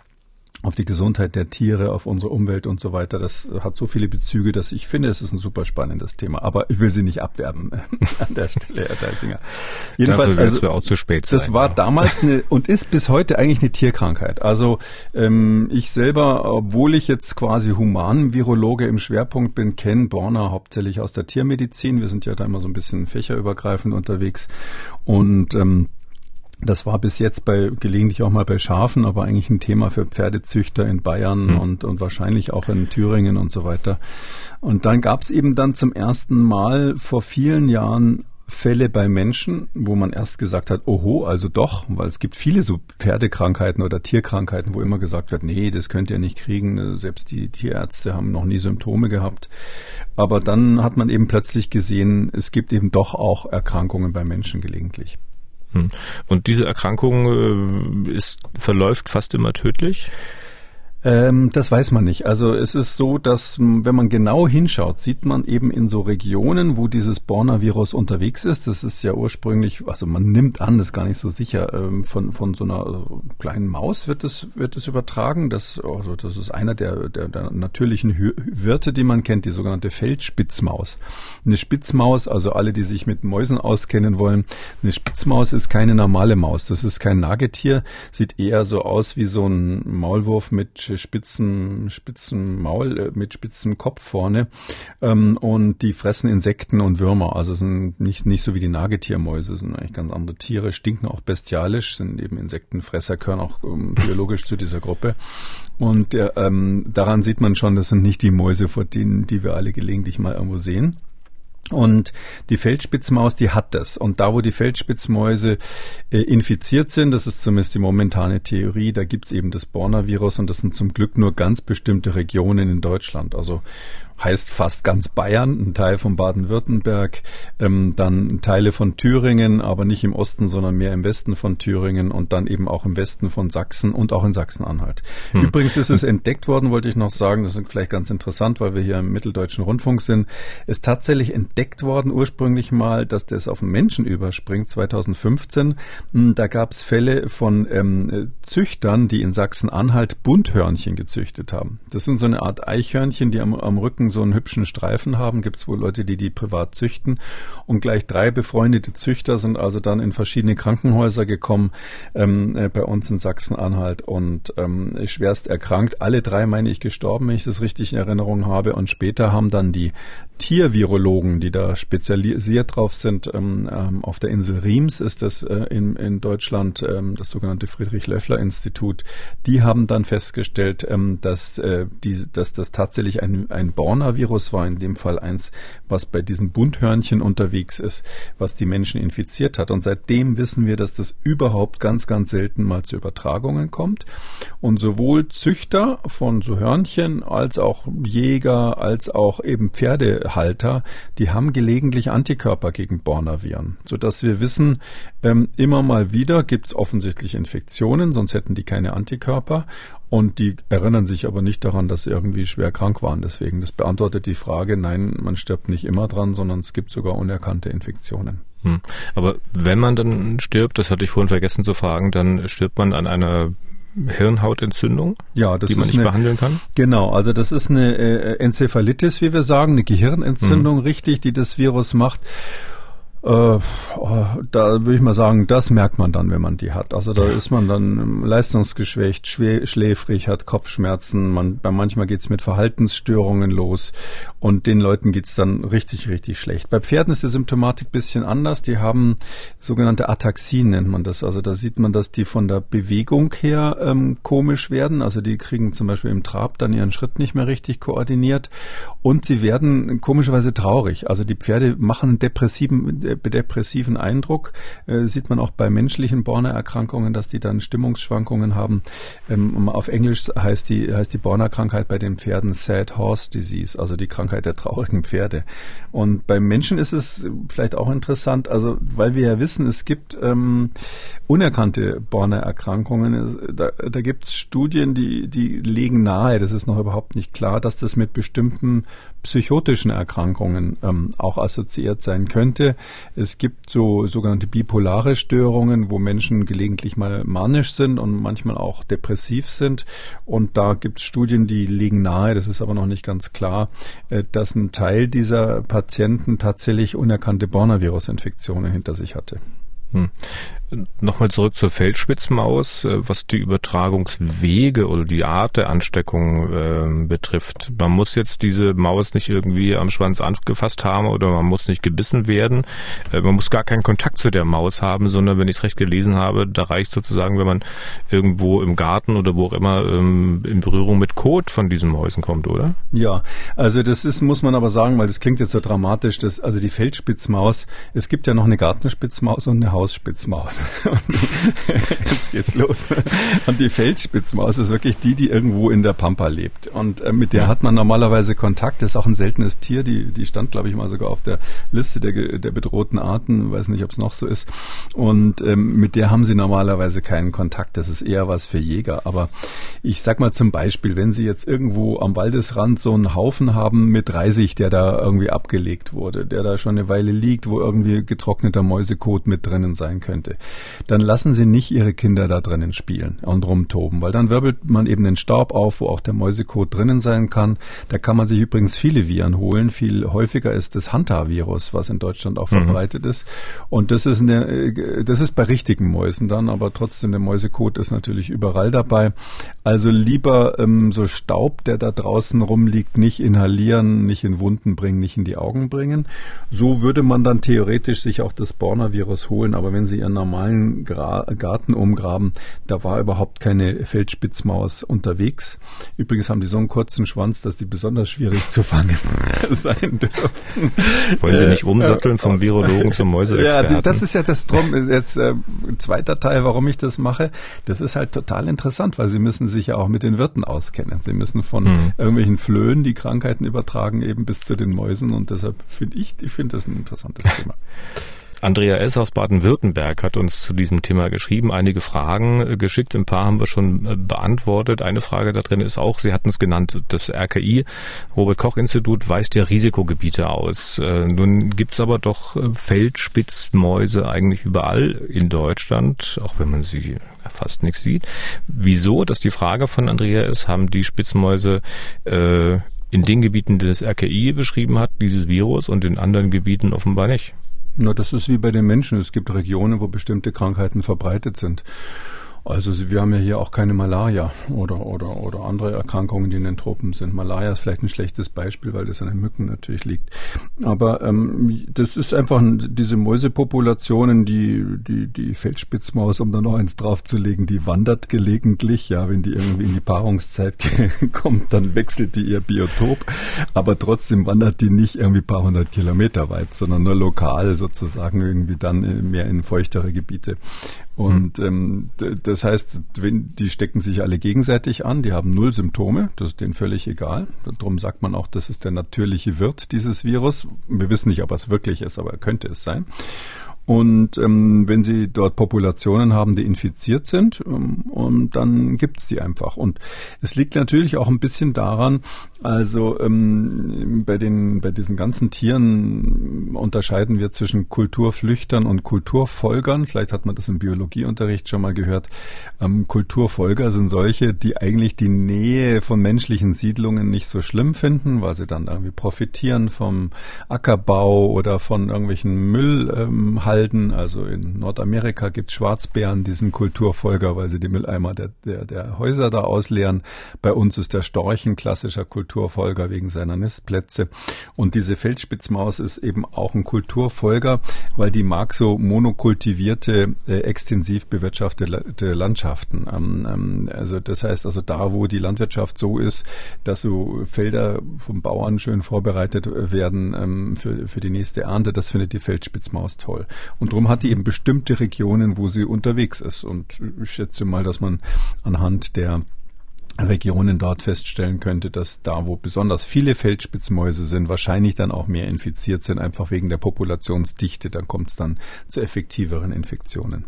auf die Gesundheit der Tiere, auf unsere Umwelt und so weiter. Das hat so viele Bezüge, dass ich finde, es ist ein super spannendes Thema. Aber ich will sie nicht abwerben [laughs] an der Stelle, Herr Deisinger. Jedenfalls, also, auch zu spät sein, das war ja. damals eine [laughs] und ist bis heute eigentlich eine Tierkrankheit. Also ähm, ich selber, obwohl ich jetzt quasi Humanvirologe im Schwerpunkt bin, kenne Borna hauptsächlich aus der Tiermedizin. Wir sind ja da immer so ein bisschen fächerübergreifend unterwegs und ähm, das war bis jetzt bei gelegentlich auch mal bei Schafen, aber eigentlich ein Thema für Pferdezüchter in Bayern mhm. und, und wahrscheinlich auch in Thüringen und so weiter. Und dann gab es eben dann zum ersten Mal vor vielen Jahren Fälle bei Menschen, wo man erst gesagt hat, oho, also doch, weil es gibt viele so Pferdekrankheiten oder Tierkrankheiten, wo immer gesagt wird, nee, das könnt ihr nicht kriegen. Selbst die Tierärzte haben noch nie Symptome gehabt. Aber dann hat man eben plötzlich gesehen, es gibt eben doch auch Erkrankungen bei Menschen gelegentlich. Hm. Und diese Erkrankung äh, ist, verläuft fast immer tödlich? Ähm, das weiß man nicht. Also es ist so, dass wenn man genau hinschaut, sieht man eben in so Regionen, wo dieses Borna-Virus unterwegs ist. Das ist ja ursprünglich, also man nimmt an, das ist gar nicht so sicher, ähm, von, von so einer äh, kleinen Maus wird es, wird es übertragen. Das, also das ist einer der, der, der natürlichen Wirte, die man kennt, die sogenannte Feldspitzmaus. Eine Spitzmaus, also alle, die sich mit Mäusen auskennen wollen, eine Spitzmaus ist keine normale Maus. Das ist kein Nagetier, sieht eher so aus wie so ein Maulwurf mit spitzen, spitzen Maul, äh, mit spitzem Kopf vorne. Ähm, und die fressen Insekten und Würmer. Also sind nicht, nicht so wie die Nagetiermäuse, sind eigentlich ganz andere Tiere, stinken auch bestialisch, sind eben Insektenfresser, gehören auch ähm, biologisch zu dieser Gruppe. Und äh, ähm, daran sieht man schon, das sind nicht die Mäuse, vor denen, die wir alle gelegentlich mal irgendwo sehen. Und die Feldspitzmaus, die hat das. Und da, wo die Feldspitzmäuse äh, infiziert sind, das ist zumindest die momentane Theorie, da gibt's eben das Borna-Virus und das sind zum Glück nur ganz bestimmte Regionen in Deutschland. Also heißt fast ganz Bayern, ein Teil von Baden-Württemberg, ähm, dann Teile von Thüringen, aber nicht im Osten, sondern mehr im Westen von Thüringen und dann eben auch im Westen von Sachsen und auch in Sachsen-Anhalt. Hm. Übrigens ist es entdeckt worden, wollte ich noch sagen, das ist vielleicht ganz interessant, weil wir hier im Mitteldeutschen Rundfunk sind, ist tatsächlich entdeckt worden ursprünglich mal, dass das auf Menschen überspringt, 2015. Hm, da gab es Fälle von ähm, Züchtern, die in Sachsen-Anhalt Bunthörnchen gezüchtet haben. Das sind so eine Art Eichhörnchen, die am, am Rücken so einen hübschen Streifen haben. Gibt es wohl Leute, die die privat züchten. Und gleich drei befreundete Züchter sind also dann in verschiedene Krankenhäuser gekommen, ähm, äh, bei uns in Sachsen-Anhalt und ähm, schwerst erkrankt. Alle drei, meine ich, gestorben, wenn ich das richtig in Erinnerung habe. Und später haben dann die Tiervirologen, die da spezialisiert drauf sind. Ähm, ähm, auf der Insel Riems ist das äh, in, in Deutschland ähm, das sogenannte Friedrich-Löffler-Institut. Die haben dann festgestellt, ähm, dass, äh, die, dass das tatsächlich ein, ein Borna-Virus war, in dem Fall eins, was bei diesen Bunthörnchen unterwegs ist, was die Menschen infiziert hat. Und seitdem wissen wir, dass das überhaupt ganz, ganz selten mal zu Übertragungen kommt. Und sowohl Züchter von so Hörnchen als auch Jäger als auch eben Pferde Halter, die haben gelegentlich Antikörper gegen Bornaviren, sodass wir wissen, ähm, immer mal wieder gibt es offensichtlich Infektionen, sonst hätten die keine Antikörper. Und die erinnern sich aber nicht daran, dass sie irgendwie schwer krank waren. Deswegen, das beantwortet die Frage, nein, man stirbt nicht immer dran, sondern es gibt sogar unerkannte Infektionen. Hm. Aber wenn man dann stirbt, das hatte ich vorhin vergessen zu fragen, dann stirbt man an einer Hirnhautentzündung, ja, die man nicht eine, behandeln kann? Genau, also das ist eine äh, Enzephalitis, wie wir sagen, eine Gehirnentzündung, mhm. richtig, die das Virus macht. Äh, oh, da würde ich mal sagen, das merkt man dann, wenn man die hat. Also da ist man dann leistungsgeschwächt, schläfrig, hat Kopfschmerzen, man, bei manchmal geht's mit Verhaltensstörungen los und den Leuten geht's dann richtig, richtig schlecht. Bei Pferden ist die Symptomatik bisschen anders. Die haben sogenannte Ataxien, nennt man das. Also da sieht man, dass die von der Bewegung her ähm, komisch werden. Also die kriegen zum Beispiel im Trab dann ihren Schritt nicht mehr richtig koordiniert und sie werden komischerweise traurig. Also die Pferde machen depressiven depressiven Eindruck. Äh, sieht man auch bei menschlichen Borna-Erkrankungen, dass die dann Stimmungsschwankungen haben. Ähm, auf Englisch heißt die, heißt die Borna-Krankheit bei den Pferden Sad Horse Disease, also die Krankheit der traurigen Pferde. Und beim Menschen ist es vielleicht auch interessant, also weil wir ja wissen, es gibt ähm, unerkannte Borna-Erkrankungen. Da, da gibt es Studien, die, die legen nahe, das ist noch überhaupt nicht klar, dass das mit bestimmten psychotischen Erkrankungen ähm, auch assoziiert sein könnte. Es gibt so sogenannte bipolare Störungen, wo Menschen gelegentlich mal manisch sind und manchmal auch depressiv sind. Und da gibt es Studien, die liegen nahe, das ist aber noch nicht ganz klar, äh, dass ein Teil dieser Patienten tatsächlich unerkannte Borna-Virus-Infektionen hinter sich hatte. Hm. Nochmal zurück zur Feldspitzmaus, äh, was die Übertragungswege oder die Art der Ansteckung äh, betrifft. Man muss jetzt diese Maus nicht irgendwie am Schwanz angefasst haben oder man muss nicht gebissen werden. Äh, man muss gar keinen Kontakt zu der Maus haben, sondern wenn ich es recht gelesen habe, da reicht sozusagen, wenn man irgendwo im Garten oder wo auch immer ähm, in Berührung mit Kot von diesen Mäusen kommt, oder? Ja, also das ist, muss man aber sagen, weil das klingt jetzt so dramatisch, dass, also die Feldspitzmaus, es gibt ja noch eine Gartenspitzmaus und eine Hausspitzmaus. [laughs] Jetzt geht's los. Und die Feldspitzmaus ist wirklich die, die irgendwo in der Pampa lebt. Und äh, mit der hat man normalerweise Kontakt. Das ist auch ein seltenes Tier. Die, die stand, glaube ich, mal sogar auf der Liste der, der bedrohten Arten. Weiß nicht, ob es noch so ist. Und ähm, mit der haben sie normalerweise keinen Kontakt. Das ist eher was für Jäger. Aber ich sag mal zum Beispiel, wenn sie jetzt irgendwo am Waldesrand so einen Haufen haben mit Reisig, der da irgendwie abgelegt wurde, der da schon eine Weile liegt, wo irgendwie getrockneter Mäusekot mit drinnen sein könnte, dann lassen sie nicht ihre Kinder da drinnen spielen und rumtoben, weil dann wirbelt man eben den Staub auf, wo auch der Mäusekot drinnen sein kann. Da kann man sich übrigens viele Viren holen. Viel häufiger ist das Hanta-Virus, was in Deutschland auch mhm. verbreitet ist. Und das ist eine, das ist bei richtigen Mäusen dann, aber trotzdem der Mäusekot ist natürlich überall dabei. Also lieber ähm, so Staub, der da draußen rumliegt, nicht inhalieren, nicht in Wunden bringen, nicht in die Augen bringen. So würde man dann theoretisch sich auch das Borna-Virus holen. Aber wenn Sie Ihren normalen Gra Garten umgraben, da war überhaupt keine Feldspitzmaus unterwegs. Übrigens haben die so einen kurzen Schwanz, dass die besonders schwierig zu fangen [laughs] sein dürfen. Wollen Sie nicht umsatteln vom Virologen zum Mäuseexperten? Ja, das ist ja das Drum. Jetzt äh, zweiter Teil, warum ich das mache. Das ist halt total interessant, weil Sie müssen sich ja auch mit den Wirten auskennen. Sie müssen von mhm. irgendwelchen Flöhen, die Krankheiten übertragen, eben bis zu den Mäusen. Und deshalb finde ich, ich finde das ein interessantes Thema. [laughs] Andrea S. aus Baden-Württemberg hat uns zu diesem Thema geschrieben, einige Fragen äh, geschickt. Ein paar haben wir schon äh, beantwortet. Eine Frage da drin ist auch, Sie hatten es genannt, das RKI, Robert-Koch-Institut, weist ja Risikogebiete aus. Äh, nun gibt's aber doch Feldspitzmäuse eigentlich überall in Deutschland, auch wenn man sie fast nichts sieht. Wieso? Das ist die Frage von Andrea ist, haben die Spitzmäuse äh, in den Gebieten, die das RKI beschrieben hat, dieses Virus und in anderen Gebieten offenbar nicht? Na, das ist wie bei den Menschen. Es gibt Regionen, wo bestimmte Krankheiten verbreitet sind. Also wir haben ja hier auch keine Malaria oder, oder, oder andere Erkrankungen, die in den Tropen sind. Malaria ist vielleicht ein schlechtes Beispiel, weil das an den Mücken natürlich liegt. Aber ähm, das ist einfach diese Mäusepopulationen, die, die, die Feldspitzmaus, um da noch eins draufzulegen, die wandert gelegentlich. Ja, wenn die irgendwie in die Paarungszeit [laughs] kommt, dann wechselt die ihr Biotop. Aber trotzdem wandert die nicht irgendwie paar hundert Kilometer weit, sondern nur lokal sozusagen irgendwie dann mehr in feuchtere Gebiete. Und ähm, das heißt, wenn, die stecken sich alle gegenseitig an, die haben null Symptome, das ist denen völlig egal. Darum sagt man auch, das ist der natürliche Wirt dieses Virus. Wir wissen nicht, ob es wirklich ist, aber könnte es sein. Und ähm, wenn Sie dort Populationen haben, die infiziert sind, ähm, und dann gibt's die einfach. Und es liegt natürlich auch ein bisschen daran, also ähm, bei den bei diesen ganzen Tieren unterscheiden wir zwischen Kulturflüchtern und Kulturfolgern. Vielleicht hat man das im Biologieunterricht schon mal gehört. Ähm, Kulturfolger sind solche, die eigentlich die Nähe von menschlichen Siedlungen nicht so schlimm finden, weil sie dann irgendwie profitieren vom Ackerbau oder von irgendwelchen Müllhalden. Ähm, also in Nordamerika gibt Schwarzbären diesen Kulturfolger, weil sie die Mülleimer der, der, der Häuser da ausleeren. Bei uns ist der Storch ein klassischer Kulturfolger. Wegen seiner Nistplätze. Und diese Feldspitzmaus ist eben auch ein Kulturfolger, weil die mag so monokultivierte, äh, extensiv bewirtschaftete Landschaften. Ähm, ähm, also das heißt also da, wo die Landwirtschaft so ist, dass so Felder vom Bauern schön vorbereitet werden ähm, für, für die nächste Ernte, das findet die Feldspitzmaus toll. Und darum hat die eben bestimmte Regionen, wo sie unterwegs ist. Und ich schätze mal, dass man anhand der Regionen dort feststellen könnte, dass da, wo besonders viele Feldspitzmäuse sind, wahrscheinlich dann auch mehr infiziert sind, einfach wegen der Populationsdichte. Dann kommt es dann zu effektiveren Infektionen.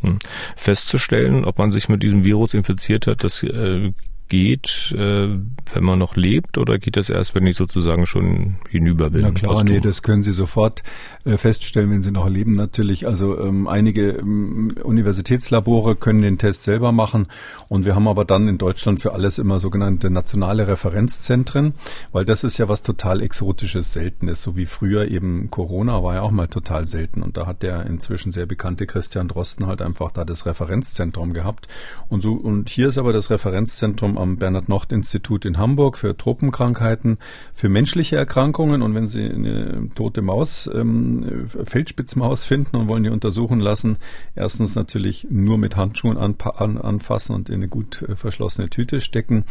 Hm. Festzustellen, ob man sich mit diesem Virus infiziert hat, das äh, geht, äh, wenn man noch lebt, oder geht das erst, wenn ich sozusagen schon hinüber bin? Na klar, nee, das können Sie sofort äh, feststellen, wenn Sie noch leben natürlich. Also ähm, einige ähm, Universitätslabore können den Test selber machen und wir haben aber dann in Deutschland für alles immer sogenannte nationale Referenzzentren, weil das ist ja was total Exotisches, Seltenes, so wie früher eben Corona war ja auch mal total selten und da hat der inzwischen sehr bekannte Christian Drosten halt einfach da das Referenzzentrum gehabt und so und hier ist aber das Referenzzentrum am Bernhard-Nocht-Institut in Hamburg für Tropenkrankheiten, für menschliche Erkrankungen. Und wenn Sie eine tote Maus, ähm, Feldspitzmaus finden und wollen die untersuchen lassen, erstens natürlich nur mit Handschuhen an, an, anfassen und in eine gut äh, verschlossene Tüte stecken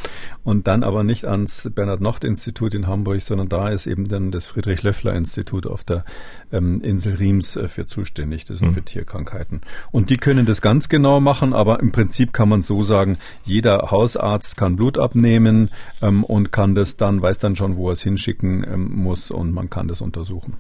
und dann aber nicht ans Bernhard-Nocht-Institut in Hamburg, sondern da ist eben dann das Friedrich-Löffler-Institut auf der ähm, Insel Riems äh, für zuständig. Das sind mhm. für Tierkrankheiten. Und die können das ganz genau machen, aber im Prinzip kann man so sagen, jeder Hausarzt kann Blut abnehmen ähm, und kann das dann, weiß dann schon, wo er es hinschicken ähm, muss und man kann das untersuchen.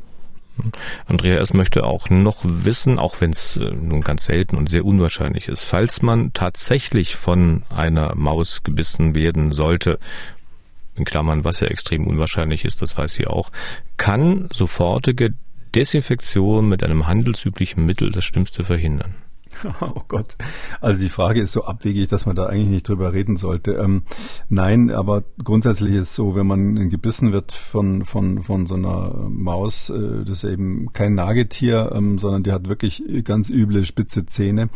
Andreas möchte auch noch wissen, auch wenn es äh, nun ganz selten und sehr unwahrscheinlich ist, falls man tatsächlich von einer Maus gebissen werden sollte, in Klammern, was ja extrem unwahrscheinlich ist, das weiß sie auch, kann sofortige Desinfektion mit einem handelsüblichen Mittel das Schlimmste verhindern. [laughs] Oh Gott. Also die Frage ist so abwegig, dass man da eigentlich nicht drüber reden sollte. Ähm, nein, aber grundsätzlich ist es so, wenn man gebissen wird von, von, von so einer Maus, äh, das ist eben kein Nagetier, ähm, sondern die hat wirklich ganz üble spitze Zähne,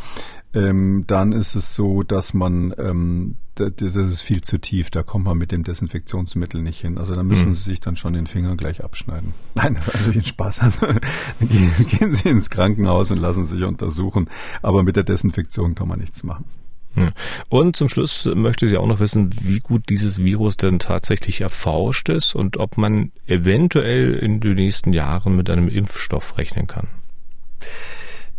ähm, dann ist es so, dass man ähm, das ist viel zu tief, da kommt man mit dem Desinfektionsmittel nicht hin. Also da müssen mhm. Sie sich dann schon den Finger gleich abschneiden. [laughs] Nein, natürlich ein Spaß. Also [laughs] gehen, gehen Sie ins Krankenhaus und lassen sich untersuchen. Aber mit der Desinfektion kann man nichts machen. Und zum Schluss möchte sie auch noch wissen, wie gut dieses Virus denn tatsächlich erforscht ist und ob man eventuell in den nächsten Jahren mit einem Impfstoff rechnen kann.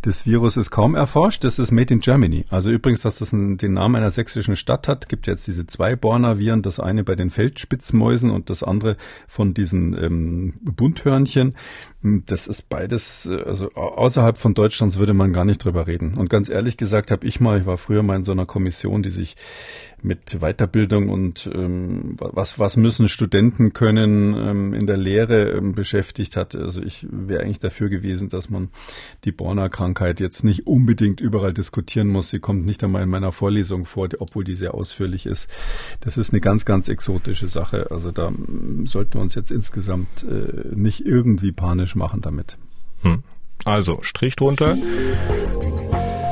Das Virus ist kaum erforscht. Das ist Made in Germany. Also übrigens, dass das den Namen einer sächsischen Stadt hat, gibt jetzt diese zwei Borna-Viren. Das eine bei den Feldspitzmäusen und das andere von diesen ähm, Bunthörnchen. Das ist beides, also außerhalb von Deutschlands würde man gar nicht drüber reden. Und ganz ehrlich gesagt habe ich mal, ich war früher mal in so einer Kommission, die sich mit Weiterbildung und ähm, was, was müssen Studenten können ähm, in der Lehre ähm, beschäftigt hat. Also ich wäre eigentlich dafür gewesen, dass man die Borna-Krankheit jetzt nicht unbedingt überall diskutieren muss. Sie kommt nicht einmal in meiner Vorlesung vor, obwohl die sehr ausführlich ist. Das ist eine ganz, ganz exotische Sache. Also da ähm, sollten wir uns jetzt insgesamt äh, nicht irgendwie panisch machen damit. Hm. Also Strich drunter.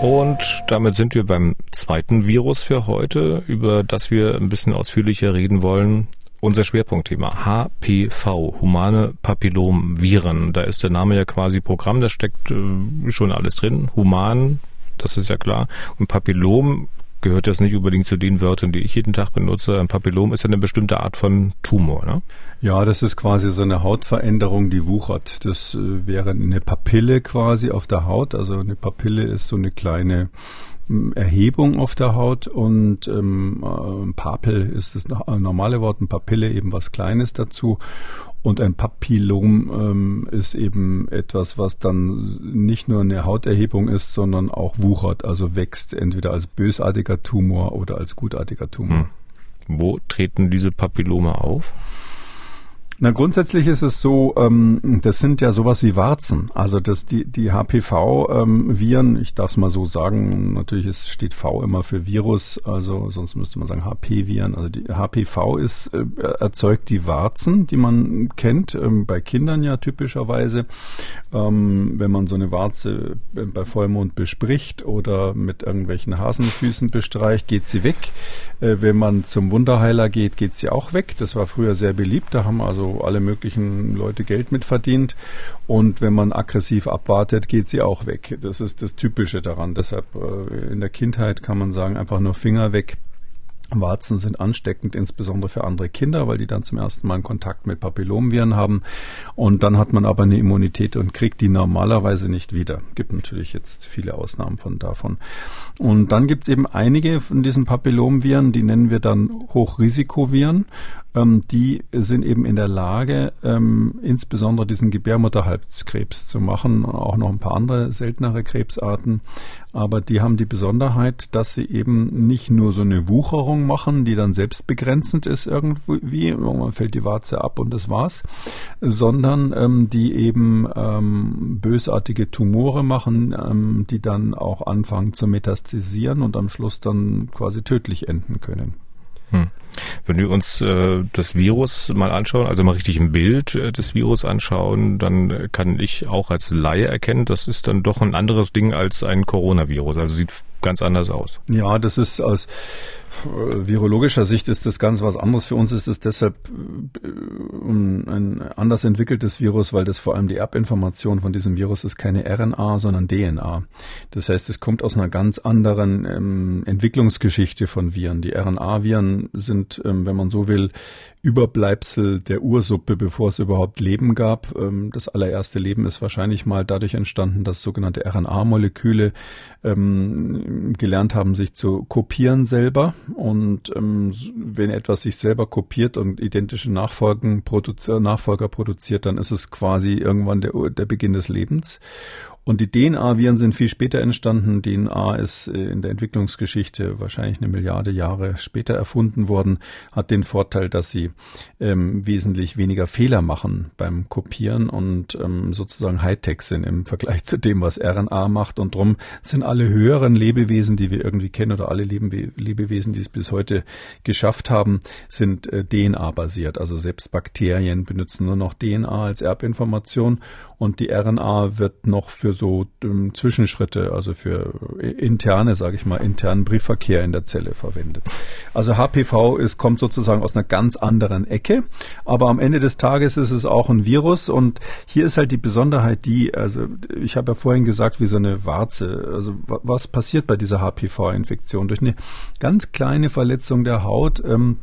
Und damit sind wir beim zweiten Virus für heute, über das wir ein bisschen ausführlicher reden wollen. Unser Schwerpunktthema HPV, humane Papillomviren. Da ist der Name ja quasi Programm, da steckt äh, schon alles drin. Human, das ist ja klar. Und Papillom gehört das nicht unbedingt zu den Wörtern, die ich jeden Tag benutze. Ein Papillom ist ja eine bestimmte Art von Tumor, ne? Ja, das ist quasi so eine Hautveränderung, die wuchert. Das äh, wäre eine Papille quasi auf der Haut. Also eine Papille ist so eine kleine Erhebung auf der Haut und ähm, äh, Papel ist das normale Wort, ein Papille eben was Kleines dazu. Und ein Papillom ähm, ist eben etwas, was dann nicht nur eine Hauterhebung ist, sondern auch wuchert, also wächst, entweder als bösartiger Tumor oder als gutartiger Tumor. Hm. Wo treten diese Papillome auf? Na, grundsätzlich ist es so, ähm, das sind ja sowas wie Warzen. Also das, die, die HPV-Viren, ähm, ich darf es mal so sagen, natürlich ist, steht V immer für Virus, also sonst müsste man sagen HP-Viren. Also die HPV ist, äh, erzeugt die Warzen, die man kennt, ähm, bei Kindern ja typischerweise. Ähm, wenn man so eine Warze bei Vollmond bespricht oder mit irgendwelchen Hasenfüßen bestreicht, geht sie weg. Äh, wenn man zum Wunderheiler geht, geht sie auch weg. Das war früher sehr beliebt. Da haben also alle möglichen Leute Geld mitverdient. Und wenn man aggressiv abwartet, geht sie auch weg. Das ist das Typische daran. Deshalb äh, in der Kindheit kann man sagen, einfach nur Finger weg. Warzen sind ansteckend, insbesondere für andere Kinder, weil die dann zum ersten Mal Kontakt mit Papillomviren haben. Und dann hat man aber eine Immunität und kriegt die normalerweise nicht wieder. Gibt natürlich jetzt viele Ausnahmen von davon. Und dann gibt es eben einige von diesen Papillomviren, die nennen wir dann Hochrisikoviren ähm, die sind eben in der Lage, ähm, insbesondere diesen Gebärmutterhalskrebs zu machen, auch noch ein paar andere seltenere Krebsarten. Aber die haben die Besonderheit, dass sie eben nicht nur so eine Wucherung machen, die dann selbstbegrenzend ist irgendwie, man fällt die Warze ab und das war's, sondern ähm, die eben ähm, bösartige Tumore machen, ähm, die dann auch anfangen zu metastasieren und am Schluss dann quasi tödlich enden können. Hm. Wenn wir uns äh, das Virus mal anschauen, also mal richtig ein Bild äh, des Virus anschauen, dann kann ich auch als Laie erkennen, das ist dann doch ein anderes Ding als ein Coronavirus. Also sieht ganz anders aus. Ja, das ist aus virologischer Sicht ist das ganz was anderes. Für uns ist es deshalb äh, ein anders entwickeltes Virus, weil das vor allem die Erbinformation von diesem Virus ist keine RNA, sondern DNA. Das heißt, es kommt aus einer ganz anderen ähm, Entwicklungsgeschichte von Viren. Die RNA-Viren sind, ähm, wenn man so will, Überbleibsel der Ursuppe, bevor es überhaupt Leben gab. Ähm, das allererste Leben ist wahrscheinlich mal dadurch entstanden, dass sogenannte RNA-Moleküle ähm, gelernt haben, sich zu kopieren selber. Und ähm, wenn etwas sich selber kopiert und identische Nachfolgen produzi Nachfolger produziert, dann ist es quasi irgendwann der, der Beginn des Lebens. Und die DNA-Viren sind viel später entstanden. DNA ist äh, in der Entwicklungsgeschichte wahrscheinlich eine Milliarde Jahre später erfunden worden, hat den Vorteil, dass sie ähm, wesentlich weniger Fehler machen beim Kopieren und ähm, sozusagen Hightech sind im Vergleich zu dem, was RNA macht. Und drum sind alle höheren Lebewesen, die wir irgendwie kennen, oder alle Lebe Lebewesen, die es bis heute geschafft haben, sind äh, DNA-basiert. Also selbst Bakterien benutzen nur noch DNA als Erbinformation und die RNA wird noch für so ähm, Zwischenschritte, also für äh, interne, sage ich mal, internen Briefverkehr in der Zelle verwendet. Also HPV ist, kommt sozusagen aus einer ganz anderen Ecke, aber am Ende des Tages ist es auch ein Virus und hier ist halt die Besonderheit die, also ich habe ja vorhin gesagt, wie so eine Warze, also was passiert bei dieser HPV-Infektion? Durch eine ganz kleine Verletzung der Haut ähm,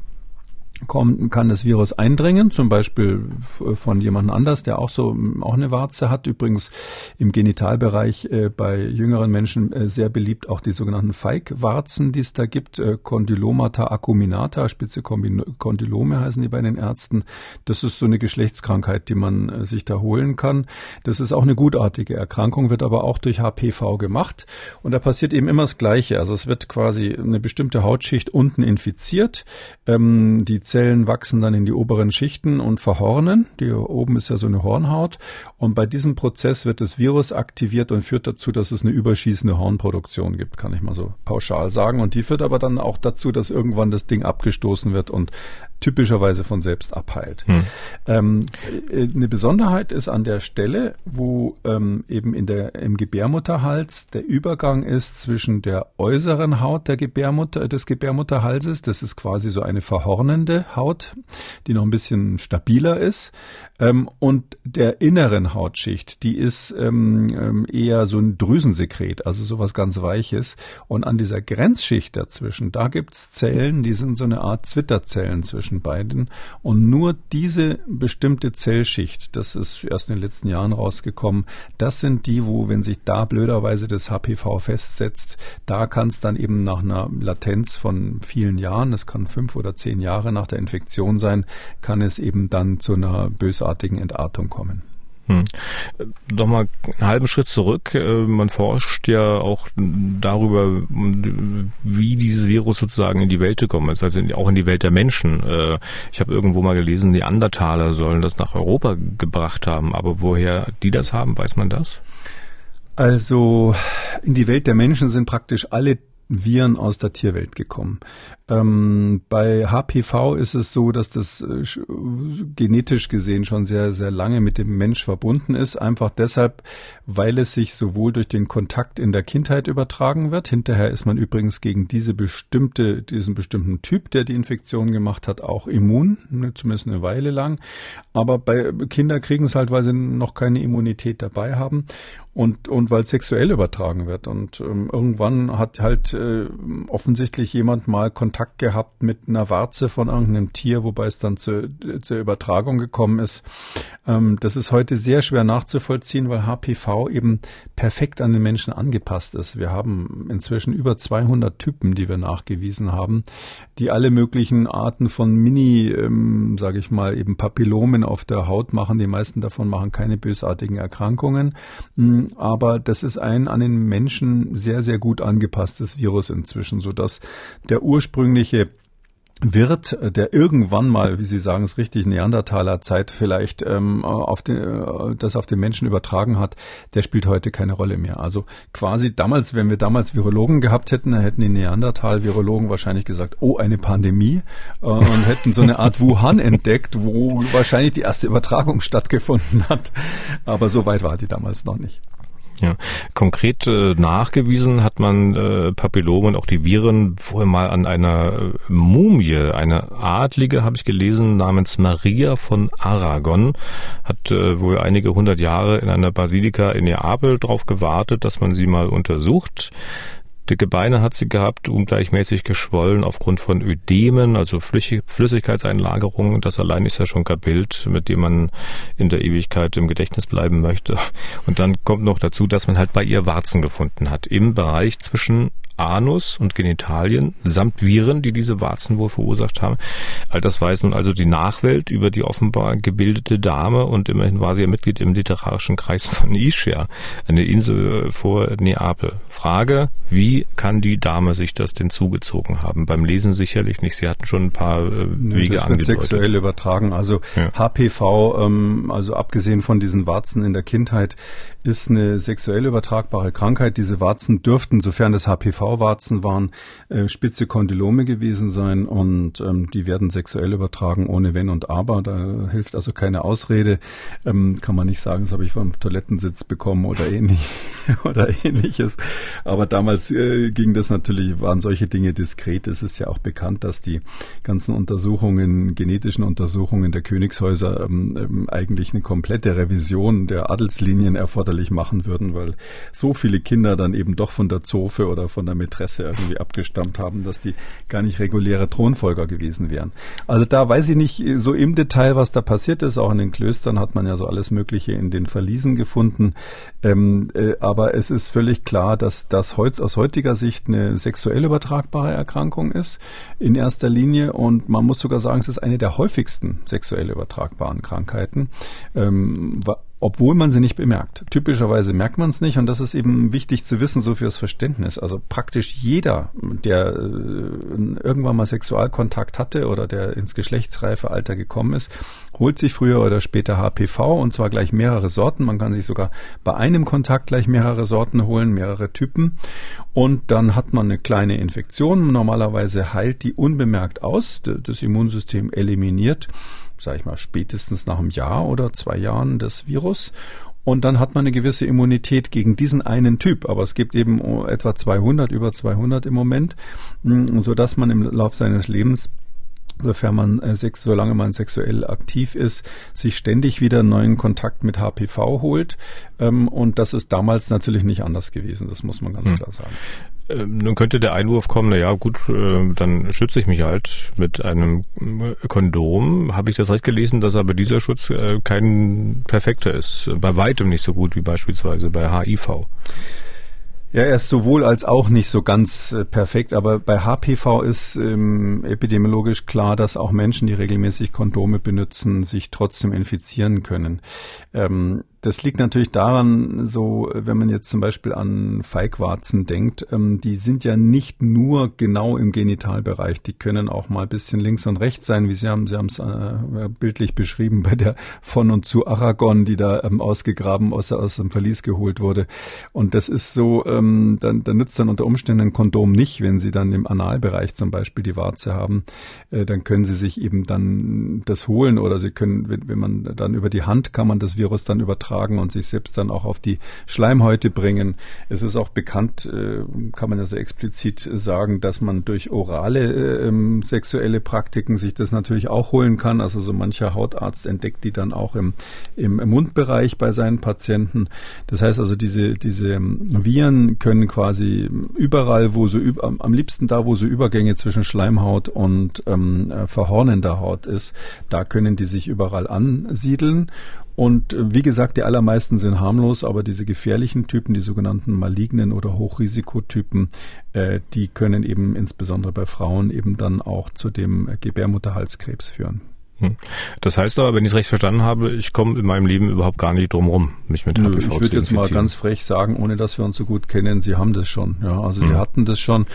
kommt, kann das Virus eindringen, zum Beispiel von jemand anders, der auch so auch eine Warze hat. Übrigens im Genitalbereich äh, bei jüngeren Menschen äh, sehr beliebt auch die sogenannten Feigwarzen, die es da gibt, äh, Condylomata acuminata, spitze Kondylome heißen die bei den Ärzten. Das ist so eine Geschlechtskrankheit, die man äh, sich da holen kann. Das ist auch eine gutartige Erkrankung, wird aber auch durch HPV gemacht und da passiert eben immer das Gleiche. Also es wird quasi eine bestimmte Hautschicht unten infiziert. Ähm, die Zellen wachsen dann in die oberen Schichten und verhornen. Die oben ist ja so eine Hornhaut. Und bei diesem Prozess wird das Virus aktiviert und führt dazu, dass es eine überschießende Hornproduktion gibt, kann ich mal so pauschal sagen. Und die führt aber dann auch dazu, dass irgendwann das Ding abgestoßen wird und typischerweise von selbst abheilt. Hm. Ähm, äh, eine Besonderheit ist an der Stelle, wo ähm, eben in der, im Gebärmutterhals der Übergang ist zwischen der äußeren Haut der Gebärmutter, des Gebärmutterhalses, das ist quasi so eine verhornende Haut, die noch ein bisschen stabiler ist, ähm, und der inneren Hautschicht, die ist ähm, ähm, eher so ein Drüsensekret, also sowas ganz Weiches. Und an dieser Grenzschicht dazwischen, da gibt's Zellen, die sind so eine Art Zwitterzellen zwischen beiden. Und nur diese bestimmte Zellschicht, das ist erst in den letzten Jahren rausgekommen, das sind die, wo, wenn sich da blöderweise das HPV festsetzt, da kann es dann eben nach einer Latenz von vielen Jahren, das kann fünf oder zehn Jahre nach der Infektion sein, kann es eben dann zu einer bösartigen großartigen Entartung kommen. Hm. Nochmal einen halben Schritt zurück. Äh, man forscht ja auch darüber, wie dieses Virus sozusagen in die Welt gekommen ist, also auch in die Welt der Menschen. Äh, ich habe irgendwo mal gelesen, Neandertaler sollen das nach Europa gebracht haben. Aber woher die das haben, weiß man das? Also in die Welt der Menschen sind praktisch alle Viren aus der Tierwelt gekommen. Ähm, bei HPV ist es so, dass das äh, genetisch gesehen schon sehr, sehr lange mit dem Mensch verbunden ist. Einfach deshalb, weil es sich sowohl durch den Kontakt in der Kindheit übertragen wird. Hinterher ist man übrigens gegen diese bestimmte, diesen bestimmten Typ, der die Infektion gemacht hat, auch immun, ne, zumindest eine Weile lang. Aber bei Kinder kriegen es halt, weil sie noch keine Immunität dabei haben und, und weil sexuell übertragen wird. Und ähm, irgendwann hat halt äh, offensichtlich jemand mal Kontakt Kontakt gehabt mit einer Warze von irgendeinem Tier, wobei es dann zu, zur Übertragung gekommen ist. Ähm, das ist heute sehr schwer nachzuvollziehen, weil HPV eben perfekt an den Menschen angepasst ist. Wir haben inzwischen über 200 Typen, die wir nachgewiesen haben, die alle möglichen Arten von Mini, ähm, sage ich mal, eben Papillomen auf der Haut machen. Die meisten davon machen keine bösartigen Erkrankungen. Mm, aber das ist ein an den Menschen sehr, sehr gut angepasstes Virus inzwischen, sodass der Ursprung ursprüngliche Wirt, der irgendwann mal, wie Sie sagen es richtig, Neandertaler Zeit vielleicht ähm, auf den, äh, das auf den Menschen übertragen hat, der spielt heute keine Rolle mehr. Also quasi damals, wenn wir damals Virologen gehabt hätten, dann hätten die Neandertal-Virologen wahrscheinlich gesagt, oh, eine Pandemie äh, und hätten so eine Art Wuhan entdeckt, wo wahrscheinlich die erste Übertragung stattgefunden hat. Aber so weit war die damals noch nicht. Ja, konkret äh, nachgewiesen hat man äh, Papillome und auch die Viren vorher mal an einer äh, Mumie, eine Adlige, habe ich gelesen, namens Maria von Aragon, hat äh, wohl einige hundert Jahre in einer Basilika in Neapel darauf gewartet, dass man sie mal untersucht. Dicke Beine hat sie gehabt, ungleichmäßig geschwollen aufgrund von Ödemen, also Flüssigkeitseinlagerungen. Das allein ist ja schon kein Bild, mit dem man in der Ewigkeit im Gedächtnis bleiben möchte. Und dann kommt noch dazu, dass man halt bei ihr Warzen gefunden hat im Bereich zwischen Anus und Genitalien samt Viren, die diese Warzen wohl verursacht haben. All das weiß nun also die Nachwelt über die offenbar gebildete Dame und immerhin war sie ja Mitglied im literarischen Kreis von Ischia, eine Insel vor Neapel. Frage, wie kann die Dame sich das denn zugezogen haben? Beim Lesen sicherlich nicht. Sie hatten schon ein paar äh, Wege das angedeutet. sexuell übertragen. Also ja. HPV, ähm, also abgesehen von diesen Warzen in der Kindheit, ist eine sexuell übertragbare Krankheit. Diese Warzen dürften, sofern es HPV-Warzen waren, äh, spitze Kondylome gewesen sein und ähm, die werden sexuell übertragen ohne Wenn und Aber. Da hilft also keine Ausrede. Ähm, kann man nicht sagen, das habe ich vom Toilettensitz bekommen oder ähnlich [laughs] oder ähnliches. Aber damals äh, ging das natürlich, waren solche Dinge diskret. Es ist ja auch bekannt, dass die ganzen Untersuchungen, genetischen Untersuchungen der Königshäuser ähm, ähm eigentlich eine komplette Revision der Adelslinien erfordern erforderlich machen würden, weil so viele Kinder dann eben doch von der Zofe oder von der Mätresse irgendwie abgestammt haben, dass die gar nicht reguläre Thronfolger gewesen wären. Also da weiß ich nicht so im Detail, was da passiert ist. Auch in den Klöstern hat man ja so alles Mögliche in den Verliesen gefunden. Ähm, äh, aber es ist völlig klar, dass das heut, aus heutiger Sicht eine sexuell übertragbare Erkrankung ist in erster Linie und man muss sogar sagen, es ist eine der häufigsten sexuell übertragbaren Krankheiten. Ähm, obwohl man sie nicht bemerkt. Typischerweise merkt man es nicht und das ist eben wichtig zu wissen, so fürs Verständnis. Also praktisch jeder, der äh, irgendwann mal Sexualkontakt hatte oder der ins geschlechtsreife Alter gekommen ist, holt sich früher oder später HPV und zwar gleich mehrere Sorten. Man kann sich sogar bei einem Kontakt gleich mehrere Sorten holen, mehrere Typen. Und dann hat man eine kleine Infektion. Normalerweise heilt die unbemerkt aus. Das Immunsystem eliminiert sage ich mal, spätestens nach einem Jahr oder zwei Jahren des Virus. Und dann hat man eine gewisse Immunität gegen diesen einen Typ. Aber es gibt eben etwa 200, über 200 im Moment, mm, so dass man im Lauf seines Lebens sofern man äh, sex, solange man sexuell aktiv ist, sich ständig wieder neuen Kontakt mit HPV holt. Ähm, und das ist damals natürlich nicht anders gewesen. Das muss man ganz hm. klar sagen. Ähm, nun könnte der Einwurf kommen, na ja, gut, äh, dann schütze ich mich halt mit einem äh, Kondom. Habe ich das recht gelesen, dass aber dieser Schutz äh, kein perfekter ist? Bei weitem nicht so gut wie beispielsweise bei HIV. Ja, er ist sowohl als auch nicht so ganz perfekt, aber bei HPV ist ähm, epidemiologisch klar, dass auch Menschen, die regelmäßig Kondome benutzen, sich trotzdem infizieren können. Ähm, das liegt natürlich daran, so wenn man jetzt zum Beispiel an Feigwarzen denkt, ähm, die sind ja nicht nur genau im Genitalbereich, die können auch mal ein bisschen links und rechts sein, wie Sie haben Sie haben es äh, bildlich beschrieben bei der von und zu Aragon, die da ähm, ausgegraben aus, aus dem Verlies geholt wurde. Und das ist so, ähm, dann, dann nützt dann unter Umständen ein Kondom nicht, wenn Sie dann im Analbereich zum Beispiel die Warze haben, äh, dann können Sie sich eben dann das holen oder Sie können, wenn, wenn man dann über die Hand kann man das Virus dann übertragen übertragen und sich selbst dann auch auf die Schleimhäute bringen. Es ist auch bekannt, äh, kann man also explizit sagen, dass man durch orale äh, ähm, sexuelle Praktiken sich das natürlich auch holen kann. Also so mancher Hautarzt entdeckt die dann auch im, im Mundbereich bei seinen Patienten. Das heißt also, diese, diese Viren können quasi überall, wo so am liebsten da, wo so Übergänge zwischen Schleimhaut und ähm, äh, verhornender Haut ist, da können die sich überall ansiedeln und äh, wie gesagt, die allermeisten sind harmlos, aber diese gefährlichen Typen, die sogenannten malignen oder Hochrisikotypen, äh, die können eben insbesondere bei Frauen eben dann auch zu dem Gebärmutterhalskrebs führen. Hm. Das heißt aber, wenn ich es recht verstanden habe, ich komme in meinem Leben überhaupt gar nicht drum rum, mich mit HPV Nö, Ich würde jetzt mal ganz frech sagen, ohne dass wir uns so gut kennen, Sie haben das schon. Ja, also hm. Sie hatten das schon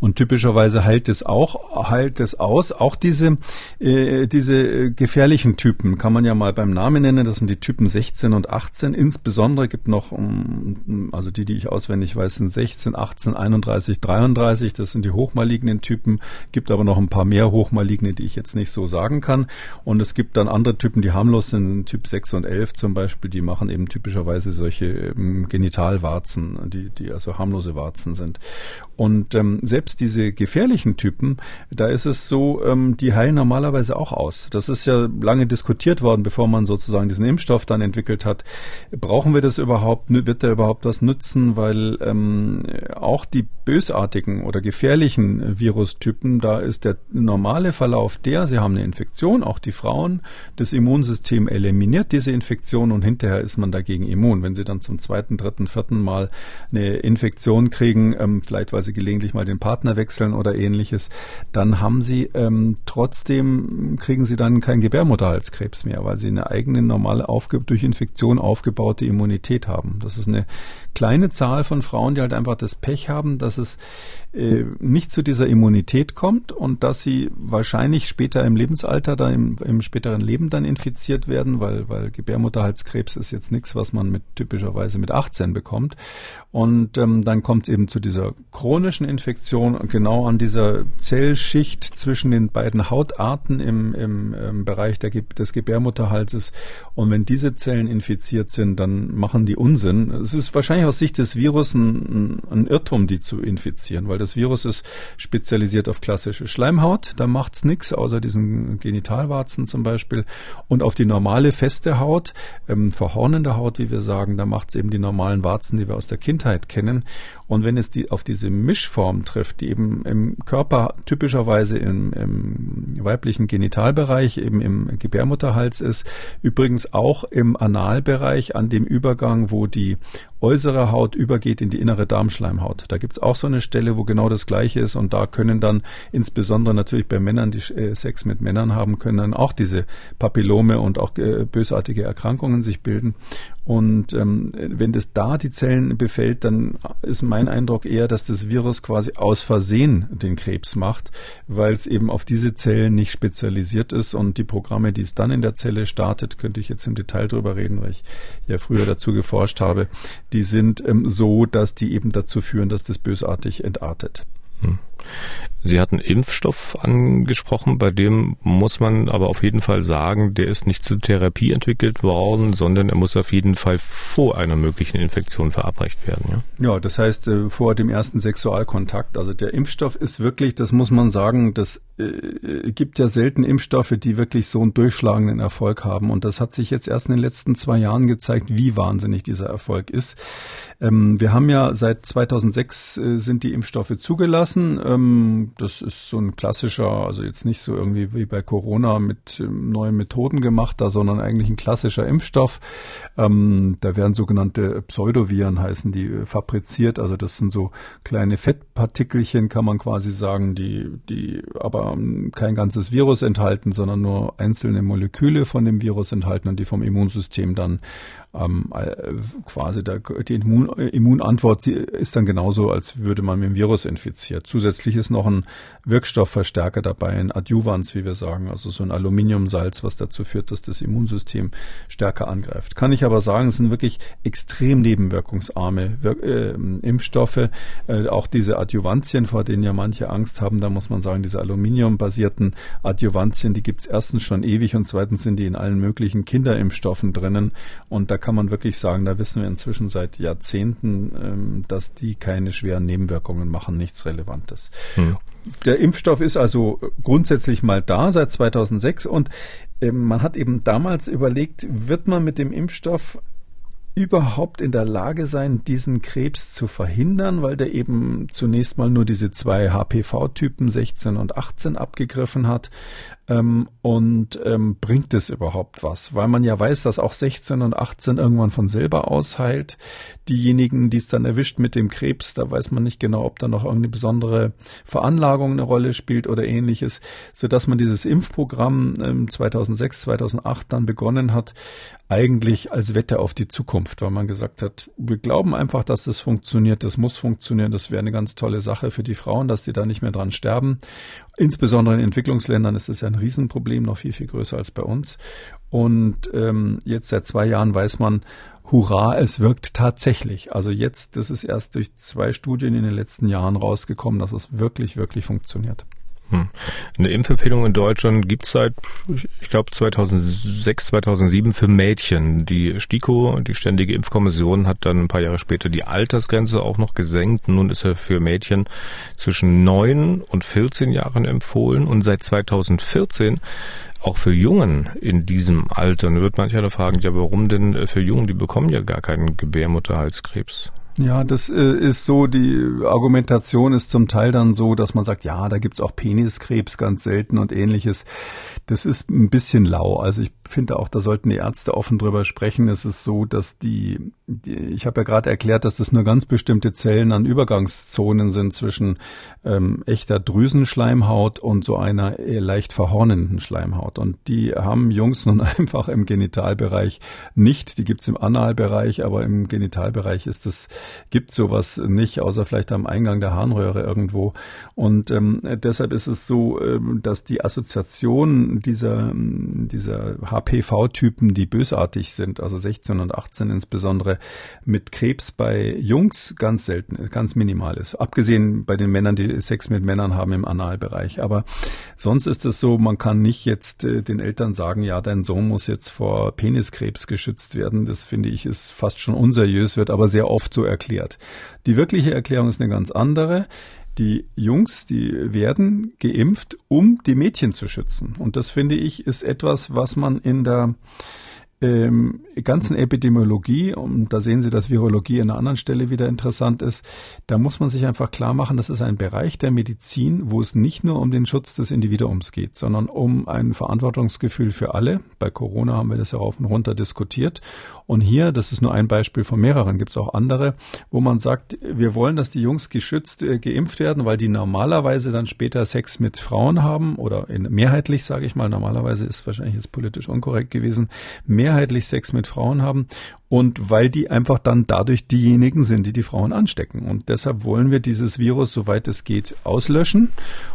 und typischerweise heilt es auch, heilt es aus. Auch diese äh, diese gefährlichen Typen kann man ja mal beim Namen nennen. Das sind die Typen 16 und 18. Insbesondere gibt noch, um, also die, die ich auswendig weiß, sind 16, 18, 31, 33. Das sind die hochmalignen Typen. Gibt aber noch ein paar mehr hochmaligne, die ich jetzt nicht so sagen kann. Und es gibt dann andere Typen, die harmlos sind, Typ 6 und 11 zum Beispiel, die machen eben typischerweise solche ähm, Genitalwarzen, die, die also harmlose Warzen sind. Und ähm, selbst diese gefährlichen Typen, da ist es so, ähm, die heilen normalerweise auch aus. Das ist ja lange diskutiert worden, bevor man sozusagen diesen Impfstoff dann entwickelt hat. Brauchen wir das überhaupt? Wird der überhaupt was nützen? Weil ähm, auch die bösartigen oder gefährlichen Virustypen, da ist der normale Verlauf der, sie haben eine Infektion, auch die Frauen, das Immunsystem eliminiert diese Infektion und hinterher ist man dagegen immun. Wenn sie dann zum zweiten, dritten, vierten Mal eine Infektion kriegen, ähm, vielleicht weil sie gelegentlich mal den Partner wechseln oder ähnliches, dann haben sie ähm, trotzdem, kriegen sie dann keinen Gebärmutterhalskrebs mehr, weil sie eine eigene normale aufge durch Infektion aufgebaute Immunität haben. Das ist eine kleine Zahl von Frauen, die halt einfach das Pech haben, dass es äh, nicht zu dieser Immunität kommt und dass sie wahrscheinlich später im Lebensalter, dann im, im späteren Leben dann infiziert werden, weil, weil Gebärmutterhalskrebs ist jetzt nichts, was man mit typischerweise mit 18 bekommt. Und ähm, dann kommt es eben zu dieser chronischen Infektion, genau an dieser Zellschicht zwischen den beiden Hautarten im, im, im Bereich der, des Gebärmutterhalses. Und wenn diese Zellen infiziert sind, dann machen die Unsinn. Es ist wahrscheinlich aus Sicht des Virus ein, ein Irrtum, die zu infizieren, weil das Virus ist spezialisiert auf klassische Schleimhaut. Da macht's nichts, außer diesen Genitalwarzen zum Beispiel. Und auf die normale feste Haut, ähm, verhornende Haut, wie wir sagen, da macht's eben die normalen Warzen, die wir aus der Kindheit kennen. Und wenn es die, auf diese Mischform trifft, die eben im Körper typischerweise im, im weiblichen Genitalbereich, eben im Gebärmutterhals ist, übrigens auch im Analbereich an dem Übergang, wo die äußere Haut übergeht in die innere Darmschleimhaut. Da gibt's auch so eine Stelle, wo genau das Gleiche ist und da können dann insbesondere natürlich bei Männern, die äh, Sex mit Männern haben, können dann auch diese Papillome und auch äh, bösartige Erkrankungen sich bilden. Und ähm, wenn das da die Zellen befällt, dann ist mein Eindruck eher, dass das Virus quasi aus Versehen den Krebs macht, weil es eben auf diese Zellen nicht spezialisiert ist und die Programme, die es dann in der Zelle startet, könnte ich jetzt im Detail drüber reden, weil ich ja früher dazu geforscht habe, die sind ähm, so, dass die eben dazu führen, dass das bösartig entartet. Hm. Sie hatten Impfstoff angesprochen, bei dem muss man aber auf jeden Fall sagen, der ist nicht zur Therapie entwickelt worden, sondern er muss auf jeden Fall vor einer möglichen Infektion verabreicht werden. Ja, ja das heißt äh, vor dem ersten Sexualkontakt. Also der Impfstoff ist wirklich, das muss man sagen, das äh, gibt ja selten Impfstoffe, die wirklich so einen durchschlagenden Erfolg haben. Und das hat sich jetzt erst in den letzten zwei Jahren gezeigt, wie wahnsinnig dieser Erfolg ist. Ähm, wir haben ja seit 2006 äh, sind die Impfstoffe zugelassen. Ähm, das ist so ein klassischer, also jetzt nicht so irgendwie wie bei Corona mit ähm, neuen Methoden gemacht, da, sondern eigentlich ein klassischer Impfstoff. Ähm, da werden sogenannte Pseudoviren heißen, die äh, fabriziert. Also das sind so kleine Fettpartikelchen, kann man quasi sagen, die, die aber ähm, kein ganzes Virus enthalten, sondern nur einzelne Moleküle von dem Virus enthalten und die vom Immunsystem dann ähm, äh, quasi der, die Immun, Immunantwort ist dann genauso, als würde man mit dem Virus infiziert. Zusätzlich ist noch ein Wirkstoffverstärker dabei, ein Adjuvans, wie wir sagen, also so ein Aluminiumsalz, was dazu führt, dass das Immunsystem stärker angreift. Kann ich aber sagen, es sind wirklich extrem nebenwirkungsarme Wir äh, Impfstoffe. Äh, auch diese Adjuvantien, vor denen ja manche Angst haben, da muss man sagen, diese aluminiumbasierten Adjuvantien, die gibt es erstens schon ewig und zweitens sind die in allen möglichen Kinderimpfstoffen drinnen. Und da kann man wirklich sagen, da wissen wir inzwischen seit Jahrzehnten, ähm, dass die keine schweren Nebenwirkungen machen, nichts Relevantes. Hm. Der Impfstoff ist also grundsätzlich mal da seit 2006 und ähm, man hat eben damals überlegt, wird man mit dem Impfstoff überhaupt in der Lage sein, diesen Krebs zu verhindern, weil der eben zunächst mal nur diese zwei HPV-Typen 16 und 18 abgegriffen hat. Ähm, und ähm, bringt es überhaupt was? Weil man ja weiß, dass auch 16 und 18 irgendwann von selber ausheilt. Diejenigen, die es dann erwischt mit dem Krebs, da weiß man nicht genau, ob da noch irgendeine besondere Veranlagung eine Rolle spielt oder ähnliches, so dass man dieses Impfprogramm ähm, 2006, 2008 dann begonnen hat, eigentlich als Wette auf die Zukunft, weil man gesagt hat, wir glauben einfach, dass das funktioniert, das muss funktionieren, das wäre eine ganz tolle Sache für die Frauen, dass die da nicht mehr dran sterben. Insbesondere in Entwicklungsländern ist das ja ein Riesenproblem, noch viel, viel größer als bei uns. Und ähm, jetzt seit zwei Jahren weiß man, hurra, es wirkt tatsächlich. Also jetzt, das ist erst durch zwei Studien in den letzten Jahren rausgekommen, dass es wirklich, wirklich funktioniert. Hm. Eine Impfempfehlung in Deutschland gibt es seit, ich glaube, 2006, 2007 für Mädchen. Die STIKO, die Ständige Impfkommission, hat dann ein paar Jahre später die Altersgrenze auch noch gesenkt. Nun ist er für Mädchen zwischen 9 und 14 Jahren empfohlen und seit 2014 auch für Jungen in diesem Alter. Dann wird mancher fragen, ja, warum denn für Jungen? Die bekommen ja gar keinen Gebärmutterhalskrebs. Ja, das äh, ist so, die Argumentation ist zum Teil dann so, dass man sagt, ja, da gibt's auch Peniskrebs ganz selten und ähnliches. Das ist ein bisschen lau. Also ich finde auch, da sollten die Ärzte offen drüber sprechen. Es ist so, dass die, die ich habe ja gerade erklärt, dass das nur ganz bestimmte Zellen an Übergangszonen sind zwischen ähm, echter Drüsenschleimhaut und so einer leicht verhornenden Schleimhaut. Und die haben Jungs nun [laughs] einfach im Genitalbereich nicht. Die gibt's im Analbereich, aber im Genitalbereich ist das gibt sowas nicht, außer vielleicht am Eingang der Harnröhre irgendwo. Und ähm, deshalb ist es so, ähm, dass die Assoziation dieser, dieser HPV-Typen, die bösartig sind, also 16 und 18 insbesondere, mit Krebs bei Jungs ganz selten, ganz minimal ist. Abgesehen bei den Männern, die Sex mit Männern haben im Analbereich. Aber sonst ist es so, man kann nicht jetzt äh, den Eltern sagen, ja, dein Sohn muss jetzt vor Peniskrebs geschützt werden. Das finde ich ist fast schon unseriös, wird aber sehr oft so erklärt. Die wirkliche Erklärung ist eine ganz andere. Die Jungs, die werden geimpft, um die Mädchen zu schützen. Und das finde ich ist etwas, was man in der ähm, ganzen Epidemiologie, und da sehen Sie, dass Virologie an einer anderen Stelle wieder interessant ist, da muss man sich einfach klar machen, das ist ein Bereich der Medizin, wo es nicht nur um den Schutz des Individuums geht, sondern um ein Verantwortungsgefühl für alle. Bei Corona haben wir das ja rauf und runter diskutiert. Und hier, das ist nur ein Beispiel von mehreren, gibt es auch andere, wo man sagt, wir wollen, dass die Jungs geschützt, äh, geimpft werden, weil die normalerweise dann später Sex mit Frauen haben oder in, mehrheitlich, sage ich mal, normalerweise ist wahrscheinlich jetzt politisch unkorrekt gewesen, mehrheitlich Sex mit Frauen haben und weil die einfach dann dadurch diejenigen sind, die die Frauen anstecken. Und deshalb wollen wir dieses Virus, soweit es geht, auslöschen.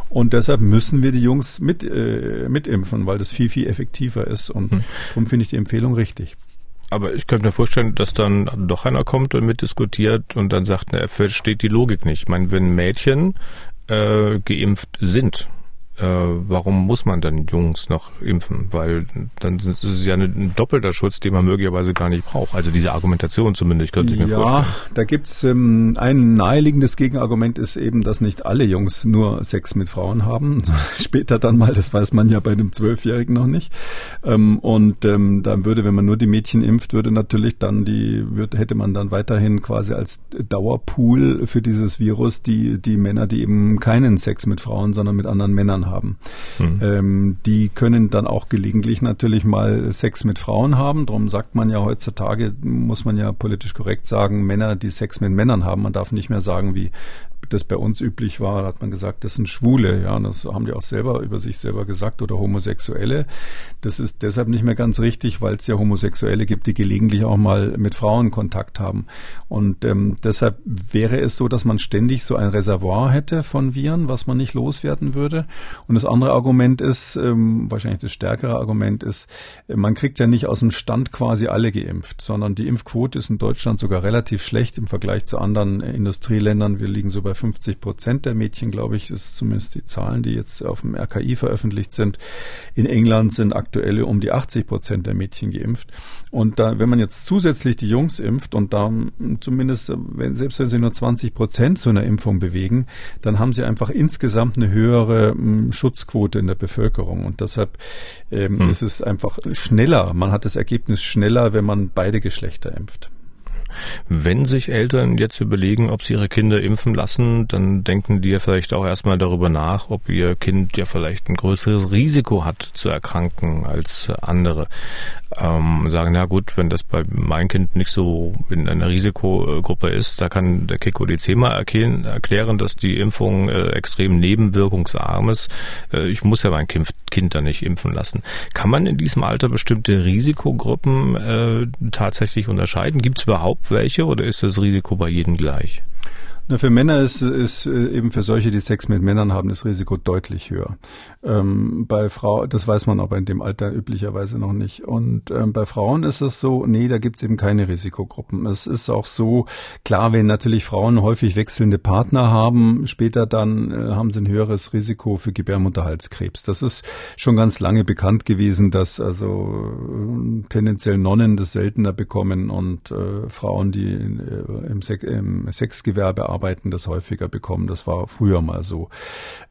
Und deshalb müssen wir die Jungs mit, äh, mitimpfen, weil das viel, viel effektiver ist. Und hm. darum finde ich die Empfehlung richtig. Aber ich könnte mir vorstellen, dass dann doch einer kommt und mitdiskutiert und dann sagt, er versteht die Logik nicht. Ich meine, wenn Mädchen äh, geimpft sind, äh, warum muss man dann Jungs noch impfen? Weil dann ist es ja ein doppelter Schutz, den man möglicherweise gar nicht braucht. Also diese Argumentation zumindest, könnte ich mir ja, vorstellen. Ja, da gibt's ähm, ein naheliegendes Gegenargument ist eben, dass nicht alle Jungs nur Sex mit Frauen haben. [laughs] Später dann mal, das weiß man ja bei einem Zwölfjährigen noch nicht. Ähm, und ähm, dann würde, wenn man nur die Mädchen impft, würde natürlich dann die, würde, hätte man dann weiterhin quasi als Dauerpool für dieses Virus die, die Männer, die eben keinen Sex mit Frauen, sondern mit anderen Männern haben. Mhm. Ähm, die können dann auch gelegentlich natürlich mal Sex mit Frauen haben. Darum sagt man ja heutzutage, muss man ja politisch korrekt sagen, Männer, die Sex mit Männern haben. Man darf nicht mehr sagen, wie das bei uns üblich war, hat man gesagt, das sind Schwule, ja, das haben die auch selber über sich selber gesagt oder Homosexuelle. Das ist deshalb nicht mehr ganz richtig, weil es ja Homosexuelle gibt, die gelegentlich auch mal mit Frauen Kontakt haben. Und ähm, deshalb wäre es so, dass man ständig so ein Reservoir hätte von Viren, was man nicht loswerden würde. Und das andere Argument ist, ähm, wahrscheinlich das stärkere Argument ist, man kriegt ja nicht aus dem Stand quasi alle geimpft, sondern die Impfquote ist in Deutschland sogar relativ schlecht im Vergleich zu anderen Industrieländern. Wir liegen so bei 50 Prozent der Mädchen, glaube ich, ist zumindest die Zahlen, die jetzt auf dem RKI veröffentlicht sind. In England sind aktuell um die 80 Prozent der Mädchen geimpft. Und da, wenn man jetzt zusätzlich die Jungs impft und da zumindest, wenn, selbst wenn sie nur 20 Prozent zu einer Impfung bewegen, dann haben sie einfach insgesamt eine höhere m, Schutzquote in der Bevölkerung. Und deshalb ähm, hm. ist es einfach schneller. Man hat das Ergebnis schneller, wenn man beide Geschlechter impft. Wenn sich Eltern jetzt überlegen, ob sie ihre Kinder impfen lassen, dann denken die ja vielleicht auch erstmal darüber nach, ob ihr Kind ja vielleicht ein größeres Risiko hat zu erkranken als andere. Ähm, sagen, na gut, wenn das bei meinem Kind nicht so in einer Risikogruppe ist, da kann der KKODC mal erklären, dass die Impfung äh, extrem nebenwirkungsarm ist. Äh, ich muss ja mein Kind, kind da nicht impfen lassen. Kann man in diesem Alter bestimmte Risikogruppen äh, tatsächlich unterscheiden? Gibt es überhaupt welche oder ist das Risiko bei jedem gleich? Na, für Männer ist, ist äh, eben für solche, die Sex mit Männern haben, das Risiko deutlich höher. Ähm, bei Frau, das weiß man aber in dem Alter üblicherweise noch nicht. Und ähm, bei Frauen ist es so, nee, da gibt's eben keine Risikogruppen. Es ist auch so, klar, wenn natürlich Frauen häufig wechselnde Partner haben, später dann äh, haben sie ein höheres Risiko für Gebärmutterhalskrebs. Das ist schon ganz lange bekannt gewesen, dass also äh, tendenziell Nonnen das seltener bekommen und äh, Frauen, die äh, im, Se im Sexgewerbe arbeiten, das häufiger bekommen. Das war früher mal so.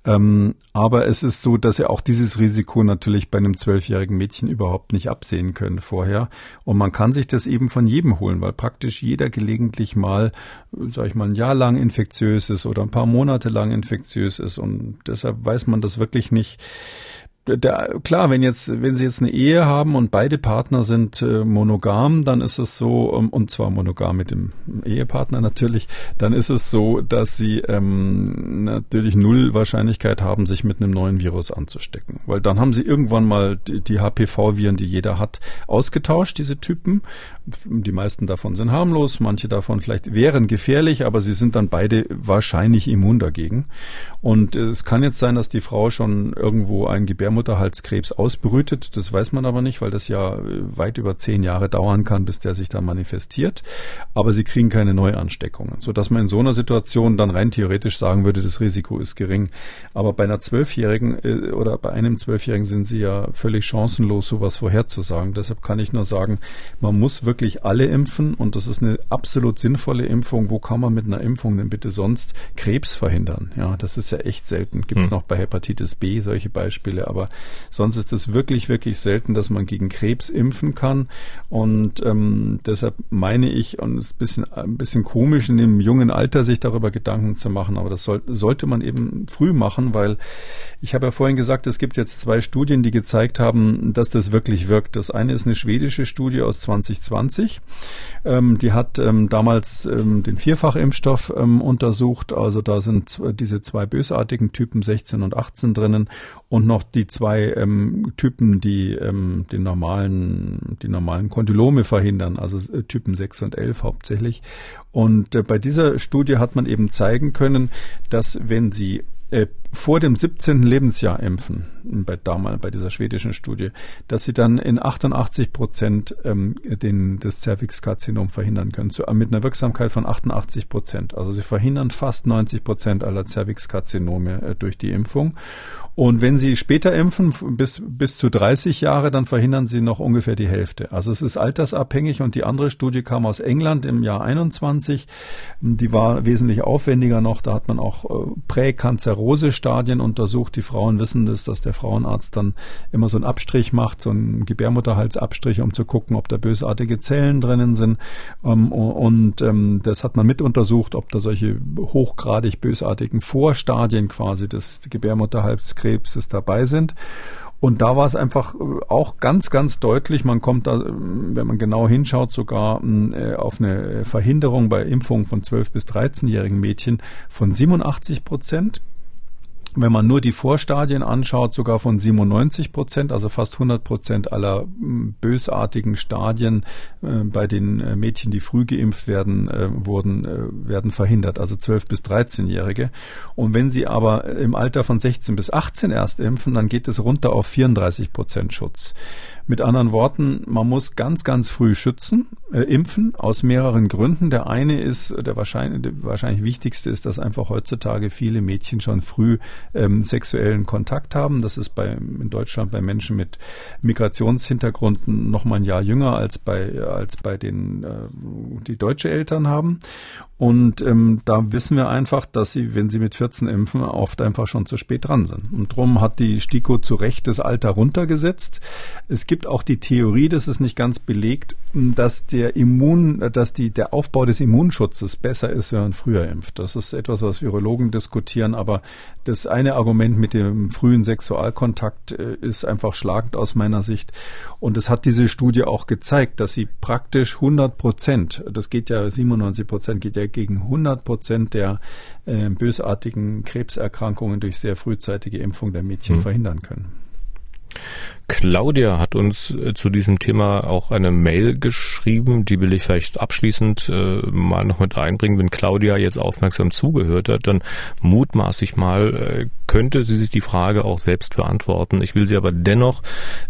Ähm, aber es ist so, dass sie auch dieses Risiko natürlich bei einem zwölfjährigen Mädchen überhaupt nicht absehen können vorher. Und man kann sich das eben von jedem holen, weil praktisch jeder gelegentlich mal, sag ich mal, ein Jahr lang infektiös ist oder ein paar Monate lang infektiös ist. Und deshalb weiß man das wirklich nicht der, klar, wenn jetzt, wenn Sie jetzt eine Ehe haben und beide Partner sind äh, monogam, dann ist es so, um, und zwar monogam mit dem Ehepartner natürlich, dann ist es so, dass Sie ähm, natürlich null Wahrscheinlichkeit haben, sich mit einem neuen Virus anzustecken. Weil dann haben Sie irgendwann mal die, die HPV-Viren, die jeder hat, ausgetauscht, diese Typen. Die meisten davon sind harmlos, manche davon vielleicht wären gefährlich, aber sie sind dann beide wahrscheinlich immun dagegen. Und äh, es kann jetzt sein, dass die Frau schon irgendwo ein Gebärmutter Gebärmutterhalskrebs ausbrütet. Das weiß man aber nicht, weil das ja äh, weit über zehn Jahre dauern kann, bis der sich dann manifestiert. Aber sie kriegen keine Neuansteckungen, sodass man in so einer Situation dann rein theoretisch sagen würde, das Risiko ist gering. Aber bei einer Zwölfjährigen äh, oder bei einem Zwölfjährigen sind sie ja völlig chancenlos, sowas vorherzusagen. Deshalb kann ich nur sagen, man muss wirklich alle impfen und das ist eine absolut sinnvolle Impfung. Wo kann man mit einer Impfung denn bitte sonst Krebs verhindern? Ja, das ist ja echt selten. Gibt es hm. noch bei Hepatitis B solche Beispiele, aber sonst ist es wirklich, wirklich selten, dass man gegen Krebs impfen kann. Und ähm, deshalb meine ich, und es ist ein bisschen, ein bisschen komisch in dem jungen Alter, sich darüber Gedanken zu machen, aber das soll, sollte man eben früh machen, weil ich habe ja vorhin gesagt, es gibt jetzt zwei Studien, die gezeigt haben, dass das wirklich wirkt. Das eine ist eine schwedische Studie aus 2020. Ähm, die hat ähm, damals ähm, den Vierfachimpfstoff ähm, untersucht. Also da sind diese zwei bösartigen Typen 16 und 18 drinnen und noch die zwei ähm, Typen, die ähm, den normalen, die normalen Kondylome verhindern, also äh, Typen 6 und 11 hauptsächlich. Und äh, bei dieser Studie hat man eben zeigen können, dass wenn sie äh, vor dem 17. Lebensjahr impfen, bei damals bei dieser schwedischen Studie, dass sie dann in 88 Prozent ähm, den, das Cervixkarzinom verhindern können, zu, mit einer Wirksamkeit von 88 Prozent. Also sie verhindern fast 90 Prozent aller Cervixkarzinome äh, durch die Impfung. Und wenn Sie später impfen, bis, bis zu 30 Jahre, dann verhindern Sie noch ungefähr die Hälfte. Also es ist altersabhängig und die andere Studie kam aus England im Jahr 21. Die war wesentlich aufwendiger noch. Da hat man auch äh, Präkanzerose-Stadien untersucht. Die Frauen wissen das, dass der Frauenarzt dann immer so einen Abstrich macht, so einen Gebärmutterhalsabstrich, um zu gucken, ob da bösartige Zellen drinnen sind. Ähm, und ähm, das hat man mit untersucht, ob da solche hochgradig bösartigen Vorstadien quasi des Gebärmutterhalskrebs Krebses dabei sind. Und da war es einfach äh, auch ganz, ganz deutlich, man kommt da, wenn man genau hinschaut, sogar äh, auf eine Verhinderung bei Impfungen von 12- bis 13-jährigen Mädchen von 87 Prozent wenn man nur die Vorstadien anschaut, sogar von 97 Prozent, also fast 100 Prozent aller hm, bösartigen Stadien äh, bei den äh, Mädchen, die früh geimpft werden, äh, wurden, äh, werden verhindert, also 12 bis 13-Jährige. Und wenn sie aber im Alter von 16 bis 18 erst impfen, dann geht es runter auf 34 Prozent Schutz. Mit anderen Worten, man muss ganz, ganz früh schützen, äh, impfen, aus mehreren Gründen. Der eine ist, der wahrscheinlich, der wahrscheinlich wichtigste ist, dass einfach heutzutage viele Mädchen schon früh ähm, sexuellen Kontakt haben. Das ist bei, in Deutschland bei Menschen mit Migrationshintergrund noch mal ein Jahr jünger als bei, als bei den, äh, die deutsche Eltern haben. Und ähm, da wissen wir einfach, dass sie, wenn sie mit 14 impfen, oft einfach schon zu spät dran sind. Und darum hat die STIKO zu Recht das Alter runtergesetzt. Es gibt auch die Theorie, das ist nicht ganz belegt, dass der Immun, dass die, der Aufbau des Immunschutzes besser ist, wenn man früher impft. Das ist etwas, was Virologen diskutieren, aber das eine Argument mit dem frühen Sexualkontakt äh, ist einfach schlagend aus meiner Sicht. Und es hat diese Studie auch gezeigt, dass sie praktisch 100 Prozent, das geht ja 97 Prozent, geht ja gegen 100 Prozent der äh, bösartigen Krebserkrankungen durch sehr frühzeitige Impfung der Mädchen mhm. verhindern können. Claudia hat uns äh, zu diesem Thema auch eine Mail geschrieben, die will ich vielleicht abschließend äh, mal noch mit einbringen. Wenn Claudia jetzt aufmerksam zugehört hat, dann mutmaße ich mal, äh, könnte sie sich die Frage auch selbst beantworten. Ich will sie aber dennoch,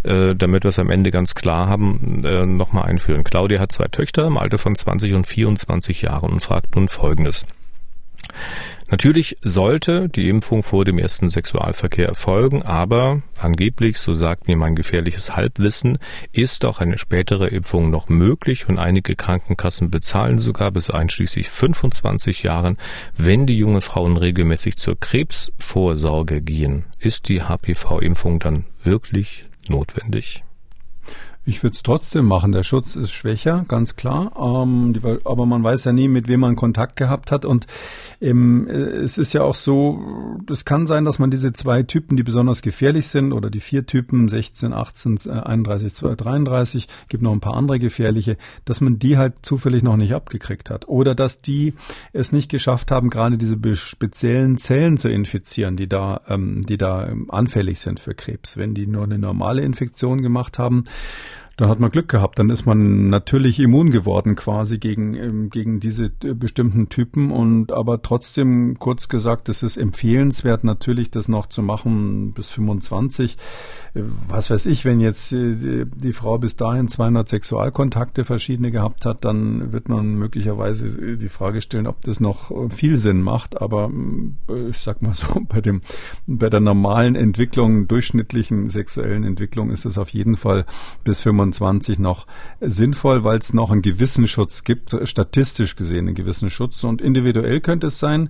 äh, damit wir es am Ende ganz klar haben, äh, nochmal einführen. Claudia hat zwei Töchter im Alter von 20 und 24 Jahren und fragt nun Folgendes. Natürlich sollte die Impfung vor dem ersten Sexualverkehr erfolgen, aber angeblich, so sagt mir mein gefährliches Halbwissen, ist auch eine spätere Impfung noch möglich und einige Krankenkassen bezahlen sogar bis einschließlich 25 Jahren, wenn die jungen Frauen regelmäßig zur Krebsvorsorge gehen. Ist die HPV-Impfung dann wirklich notwendig? Ich würde es trotzdem machen. Der Schutz ist schwächer, ganz klar. Ähm, die, aber man weiß ja nie, mit wem man Kontakt gehabt hat. Und ähm, es ist ja auch so, es kann sein, dass man diese zwei Typen, die besonders gefährlich sind, oder die vier Typen, 16, 18, 31, 33, gibt noch ein paar andere gefährliche, dass man die halt zufällig noch nicht abgekriegt hat. Oder dass die es nicht geschafft haben, gerade diese speziellen Zellen zu infizieren, die da, ähm, die da ähm, anfällig sind für Krebs. Wenn die nur eine normale Infektion gemacht haben, da hat man Glück gehabt. Dann ist man natürlich immun geworden quasi gegen, ähm, gegen diese äh, bestimmten Typen. Und aber trotzdem, kurz gesagt, es ist empfehlenswert natürlich, das noch zu machen bis 25. Äh, was weiß ich, wenn jetzt äh, die, Frau bis dahin 200 Sexualkontakte verschiedene gehabt hat, dann wird man möglicherweise die Frage stellen, ob das noch viel Sinn macht. Aber ich sag mal so, [laughs] bei dem, bei der normalen Entwicklung, durchschnittlichen sexuellen Entwicklung ist es auf jeden Fall bis 25 25 noch sinnvoll, weil es noch einen gewissen Schutz gibt, statistisch gesehen einen gewissen Schutz. Und individuell könnte es sein,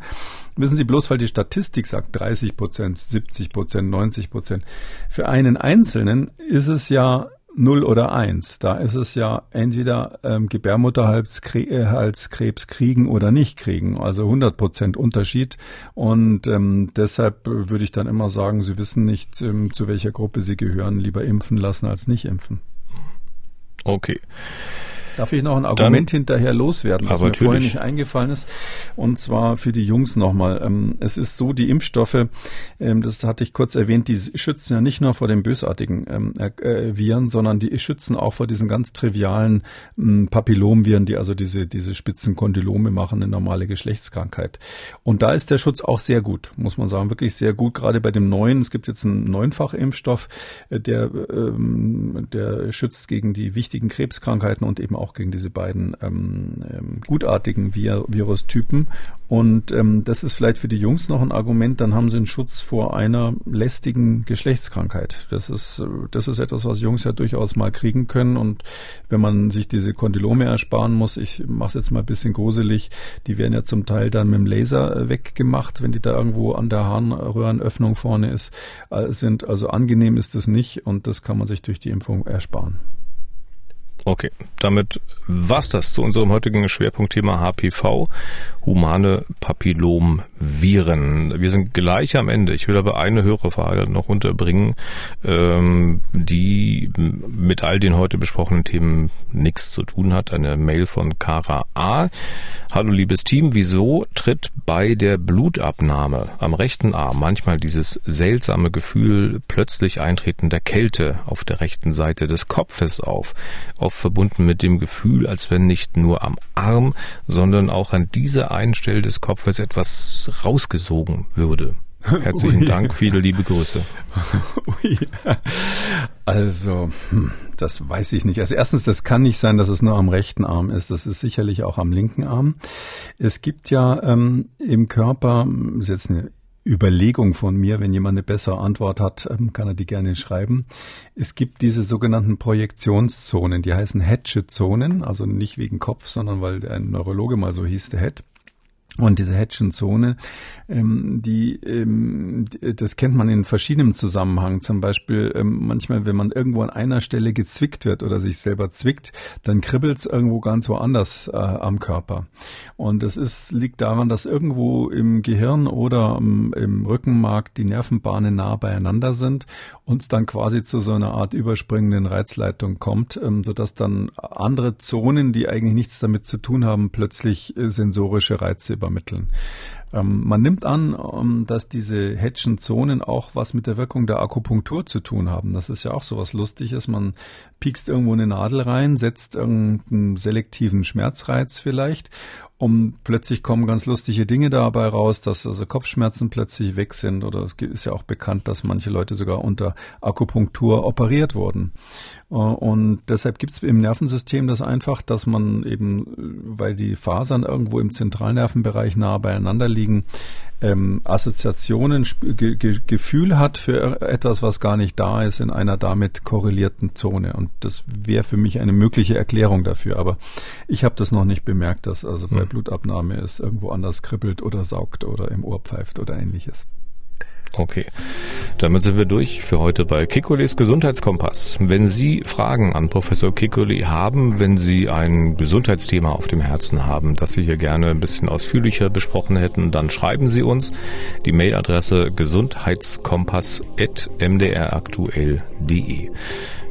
wissen Sie, bloß weil die Statistik sagt 30 Prozent, 70 Prozent, 90 Prozent. Für einen Einzelnen ist es ja 0 oder 1. Da ist es ja entweder ähm, Gebärmutterhalskrebs kriegen oder nicht kriegen. Also 100 Prozent Unterschied. Und ähm, deshalb würde ich dann immer sagen, Sie wissen nicht, ähm, zu welcher Gruppe Sie gehören. Lieber impfen lassen als nicht impfen. Okay. Darf ich noch ein Argument Dann, hinterher loswerden, was mir natürlich. vorher nicht eingefallen ist? Und zwar für die Jungs nochmal. Ähm, es ist so, die Impfstoffe, ähm, das hatte ich kurz erwähnt, die schützen ja nicht nur vor den bösartigen ähm, äh, Viren, sondern die schützen auch vor diesen ganz trivialen Papillomviren, die also diese, diese spitzen Kondylome machen, eine normale Geschlechtskrankheit. Und da ist der Schutz auch sehr gut, muss man sagen, wirklich sehr gut, gerade bei dem neuen. Es gibt jetzt einen Neunfach-Impfstoff, äh, der, der schützt gegen die wichtigen Krebskrankheiten und eben auch auch gegen diese beiden ähm, ähm, gutartigen Vir Virustypen. Und ähm, das ist vielleicht für die Jungs noch ein Argument, dann haben sie einen Schutz vor einer lästigen Geschlechtskrankheit. Das ist, das ist etwas, was Jungs ja durchaus mal kriegen können. Und wenn man sich diese Kondylome ersparen muss, ich mache es jetzt mal ein bisschen gruselig, die werden ja zum Teil dann mit dem Laser äh, weggemacht, wenn die da irgendwo an der Harnröhrenöffnung vorne ist, äh, sind. Also angenehm ist das nicht und das kann man sich durch die Impfung ersparen. Okay, damit war's das zu unserem heutigen Schwerpunktthema HPV, humane Papillomviren. Wir sind gleich am Ende. Ich will aber eine höhere Frage noch unterbringen, ähm, die mit all den heute besprochenen Themen nichts zu tun hat. Eine Mail von Kara A. Hallo liebes Team, wieso tritt bei der Blutabnahme am rechten Arm manchmal dieses seltsame Gefühl plötzlich eintretender Kälte auf der rechten Seite des Kopfes auf? Auf verbunden mit dem Gefühl, als wenn nicht nur am Arm, sondern auch an dieser einen Stelle des Kopfes etwas rausgesogen würde. [laughs] Herzlichen Ui. Dank, viele liebe Grüße. [laughs] Ui. Also, hm, das weiß ich nicht. Also erstens, das kann nicht sein, dass es nur am rechten Arm ist. Das ist sicherlich auch am linken Arm. Es gibt ja ähm, im Körper, das ist jetzt eine Überlegung von mir. Wenn jemand eine bessere Antwort hat, ähm, kann er die gerne schreiben. Es gibt diese sogenannten Projektionszonen, die heißen Hedge-Zonen, also nicht wegen Kopf, sondern weil ein Neurologe mal so hieß, der Head. Und diese Hedgenzone, ähm, die, ähm, das kennt man in verschiedenem Zusammenhang. Zum Beispiel ähm, manchmal, wenn man irgendwo an einer Stelle gezwickt wird oder sich selber zwickt, dann kribbelt es irgendwo ganz woanders äh, am Körper. Und das ist, liegt daran, dass irgendwo im Gehirn oder im, im Rückenmark die Nervenbahnen nah beieinander sind und es dann quasi zu so einer Art überspringenden Reizleitung kommt, ähm, sodass dann andere Zonen, die eigentlich nichts damit zu tun haben, plötzlich äh, sensorische Reize übermitteln. Ähm, man nimmt an, ähm, dass diese hedgen Zonen auch was mit der Wirkung der Akupunktur zu tun haben. Das ist ja auch so was Lustiges. Man piekst irgendwo eine Nadel rein, setzt irgendeinen selektiven Schmerzreiz vielleicht und plötzlich kommen ganz lustige Dinge dabei raus, dass also Kopfschmerzen plötzlich weg sind oder es ist ja auch bekannt, dass manche Leute sogar unter Akupunktur operiert wurden. Äh, und deshalb gibt es im Nervensystem das einfach, dass man eben, weil die Fasern irgendwo im Zentralnervenbereich nah beieinander liegen, ähm, Assoziationen, Ge Ge Gefühl hat für etwas, was gar nicht da ist, in einer damit korrelierten Zone. Und das wäre für mich eine mögliche Erklärung dafür. Aber ich habe das noch nicht bemerkt, dass also bei hm. Blutabnahme es irgendwo anders kribbelt oder saugt oder im Ohr pfeift oder ähnliches. Okay, damit sind wir durch für heute bei Kikolis Gesundheitskompass. Wenn Sie Fragen an Professor Kikoli haben, wenn Sie ein Gesundheitsthema auf dem Herzen haben, das Sie hier gerne ein bisschen ausführlicher besprochen hätten, dann schreiben Sie uns die Mailadresse gesundheitskompass.mdraktuell.de.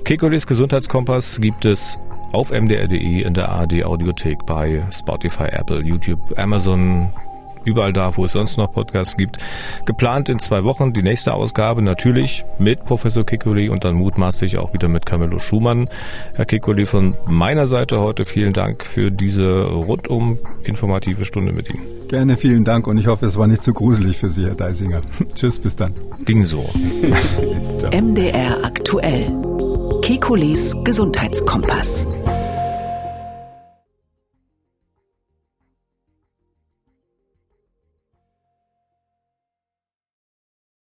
Kikolis Gesundheitskompass gibt es auf mdr.de in der ARD Audiothek bei Spotify, Apple, YouTube, Amazon, überall da, wo es sonst noch Podcasts gibt. Geplant in zwei Wochen die nächste Ausgabe natürlich mit Professor Kikuli und dann mutmaßlich auch wieder mit Camillo Schumann. Herr Kikuli, von meiner Seite heute vielen Dank für diese rundum informative Stunde mit Ihnen. Gerne, vielen Dank und ich hoffe, es war nicht zu gruselig für Sie, Herr Deisinger. [laughs] Tschüss, bis dann. Ging so. [laughs] MDR aktuell. Kekules Gesundheitskompass.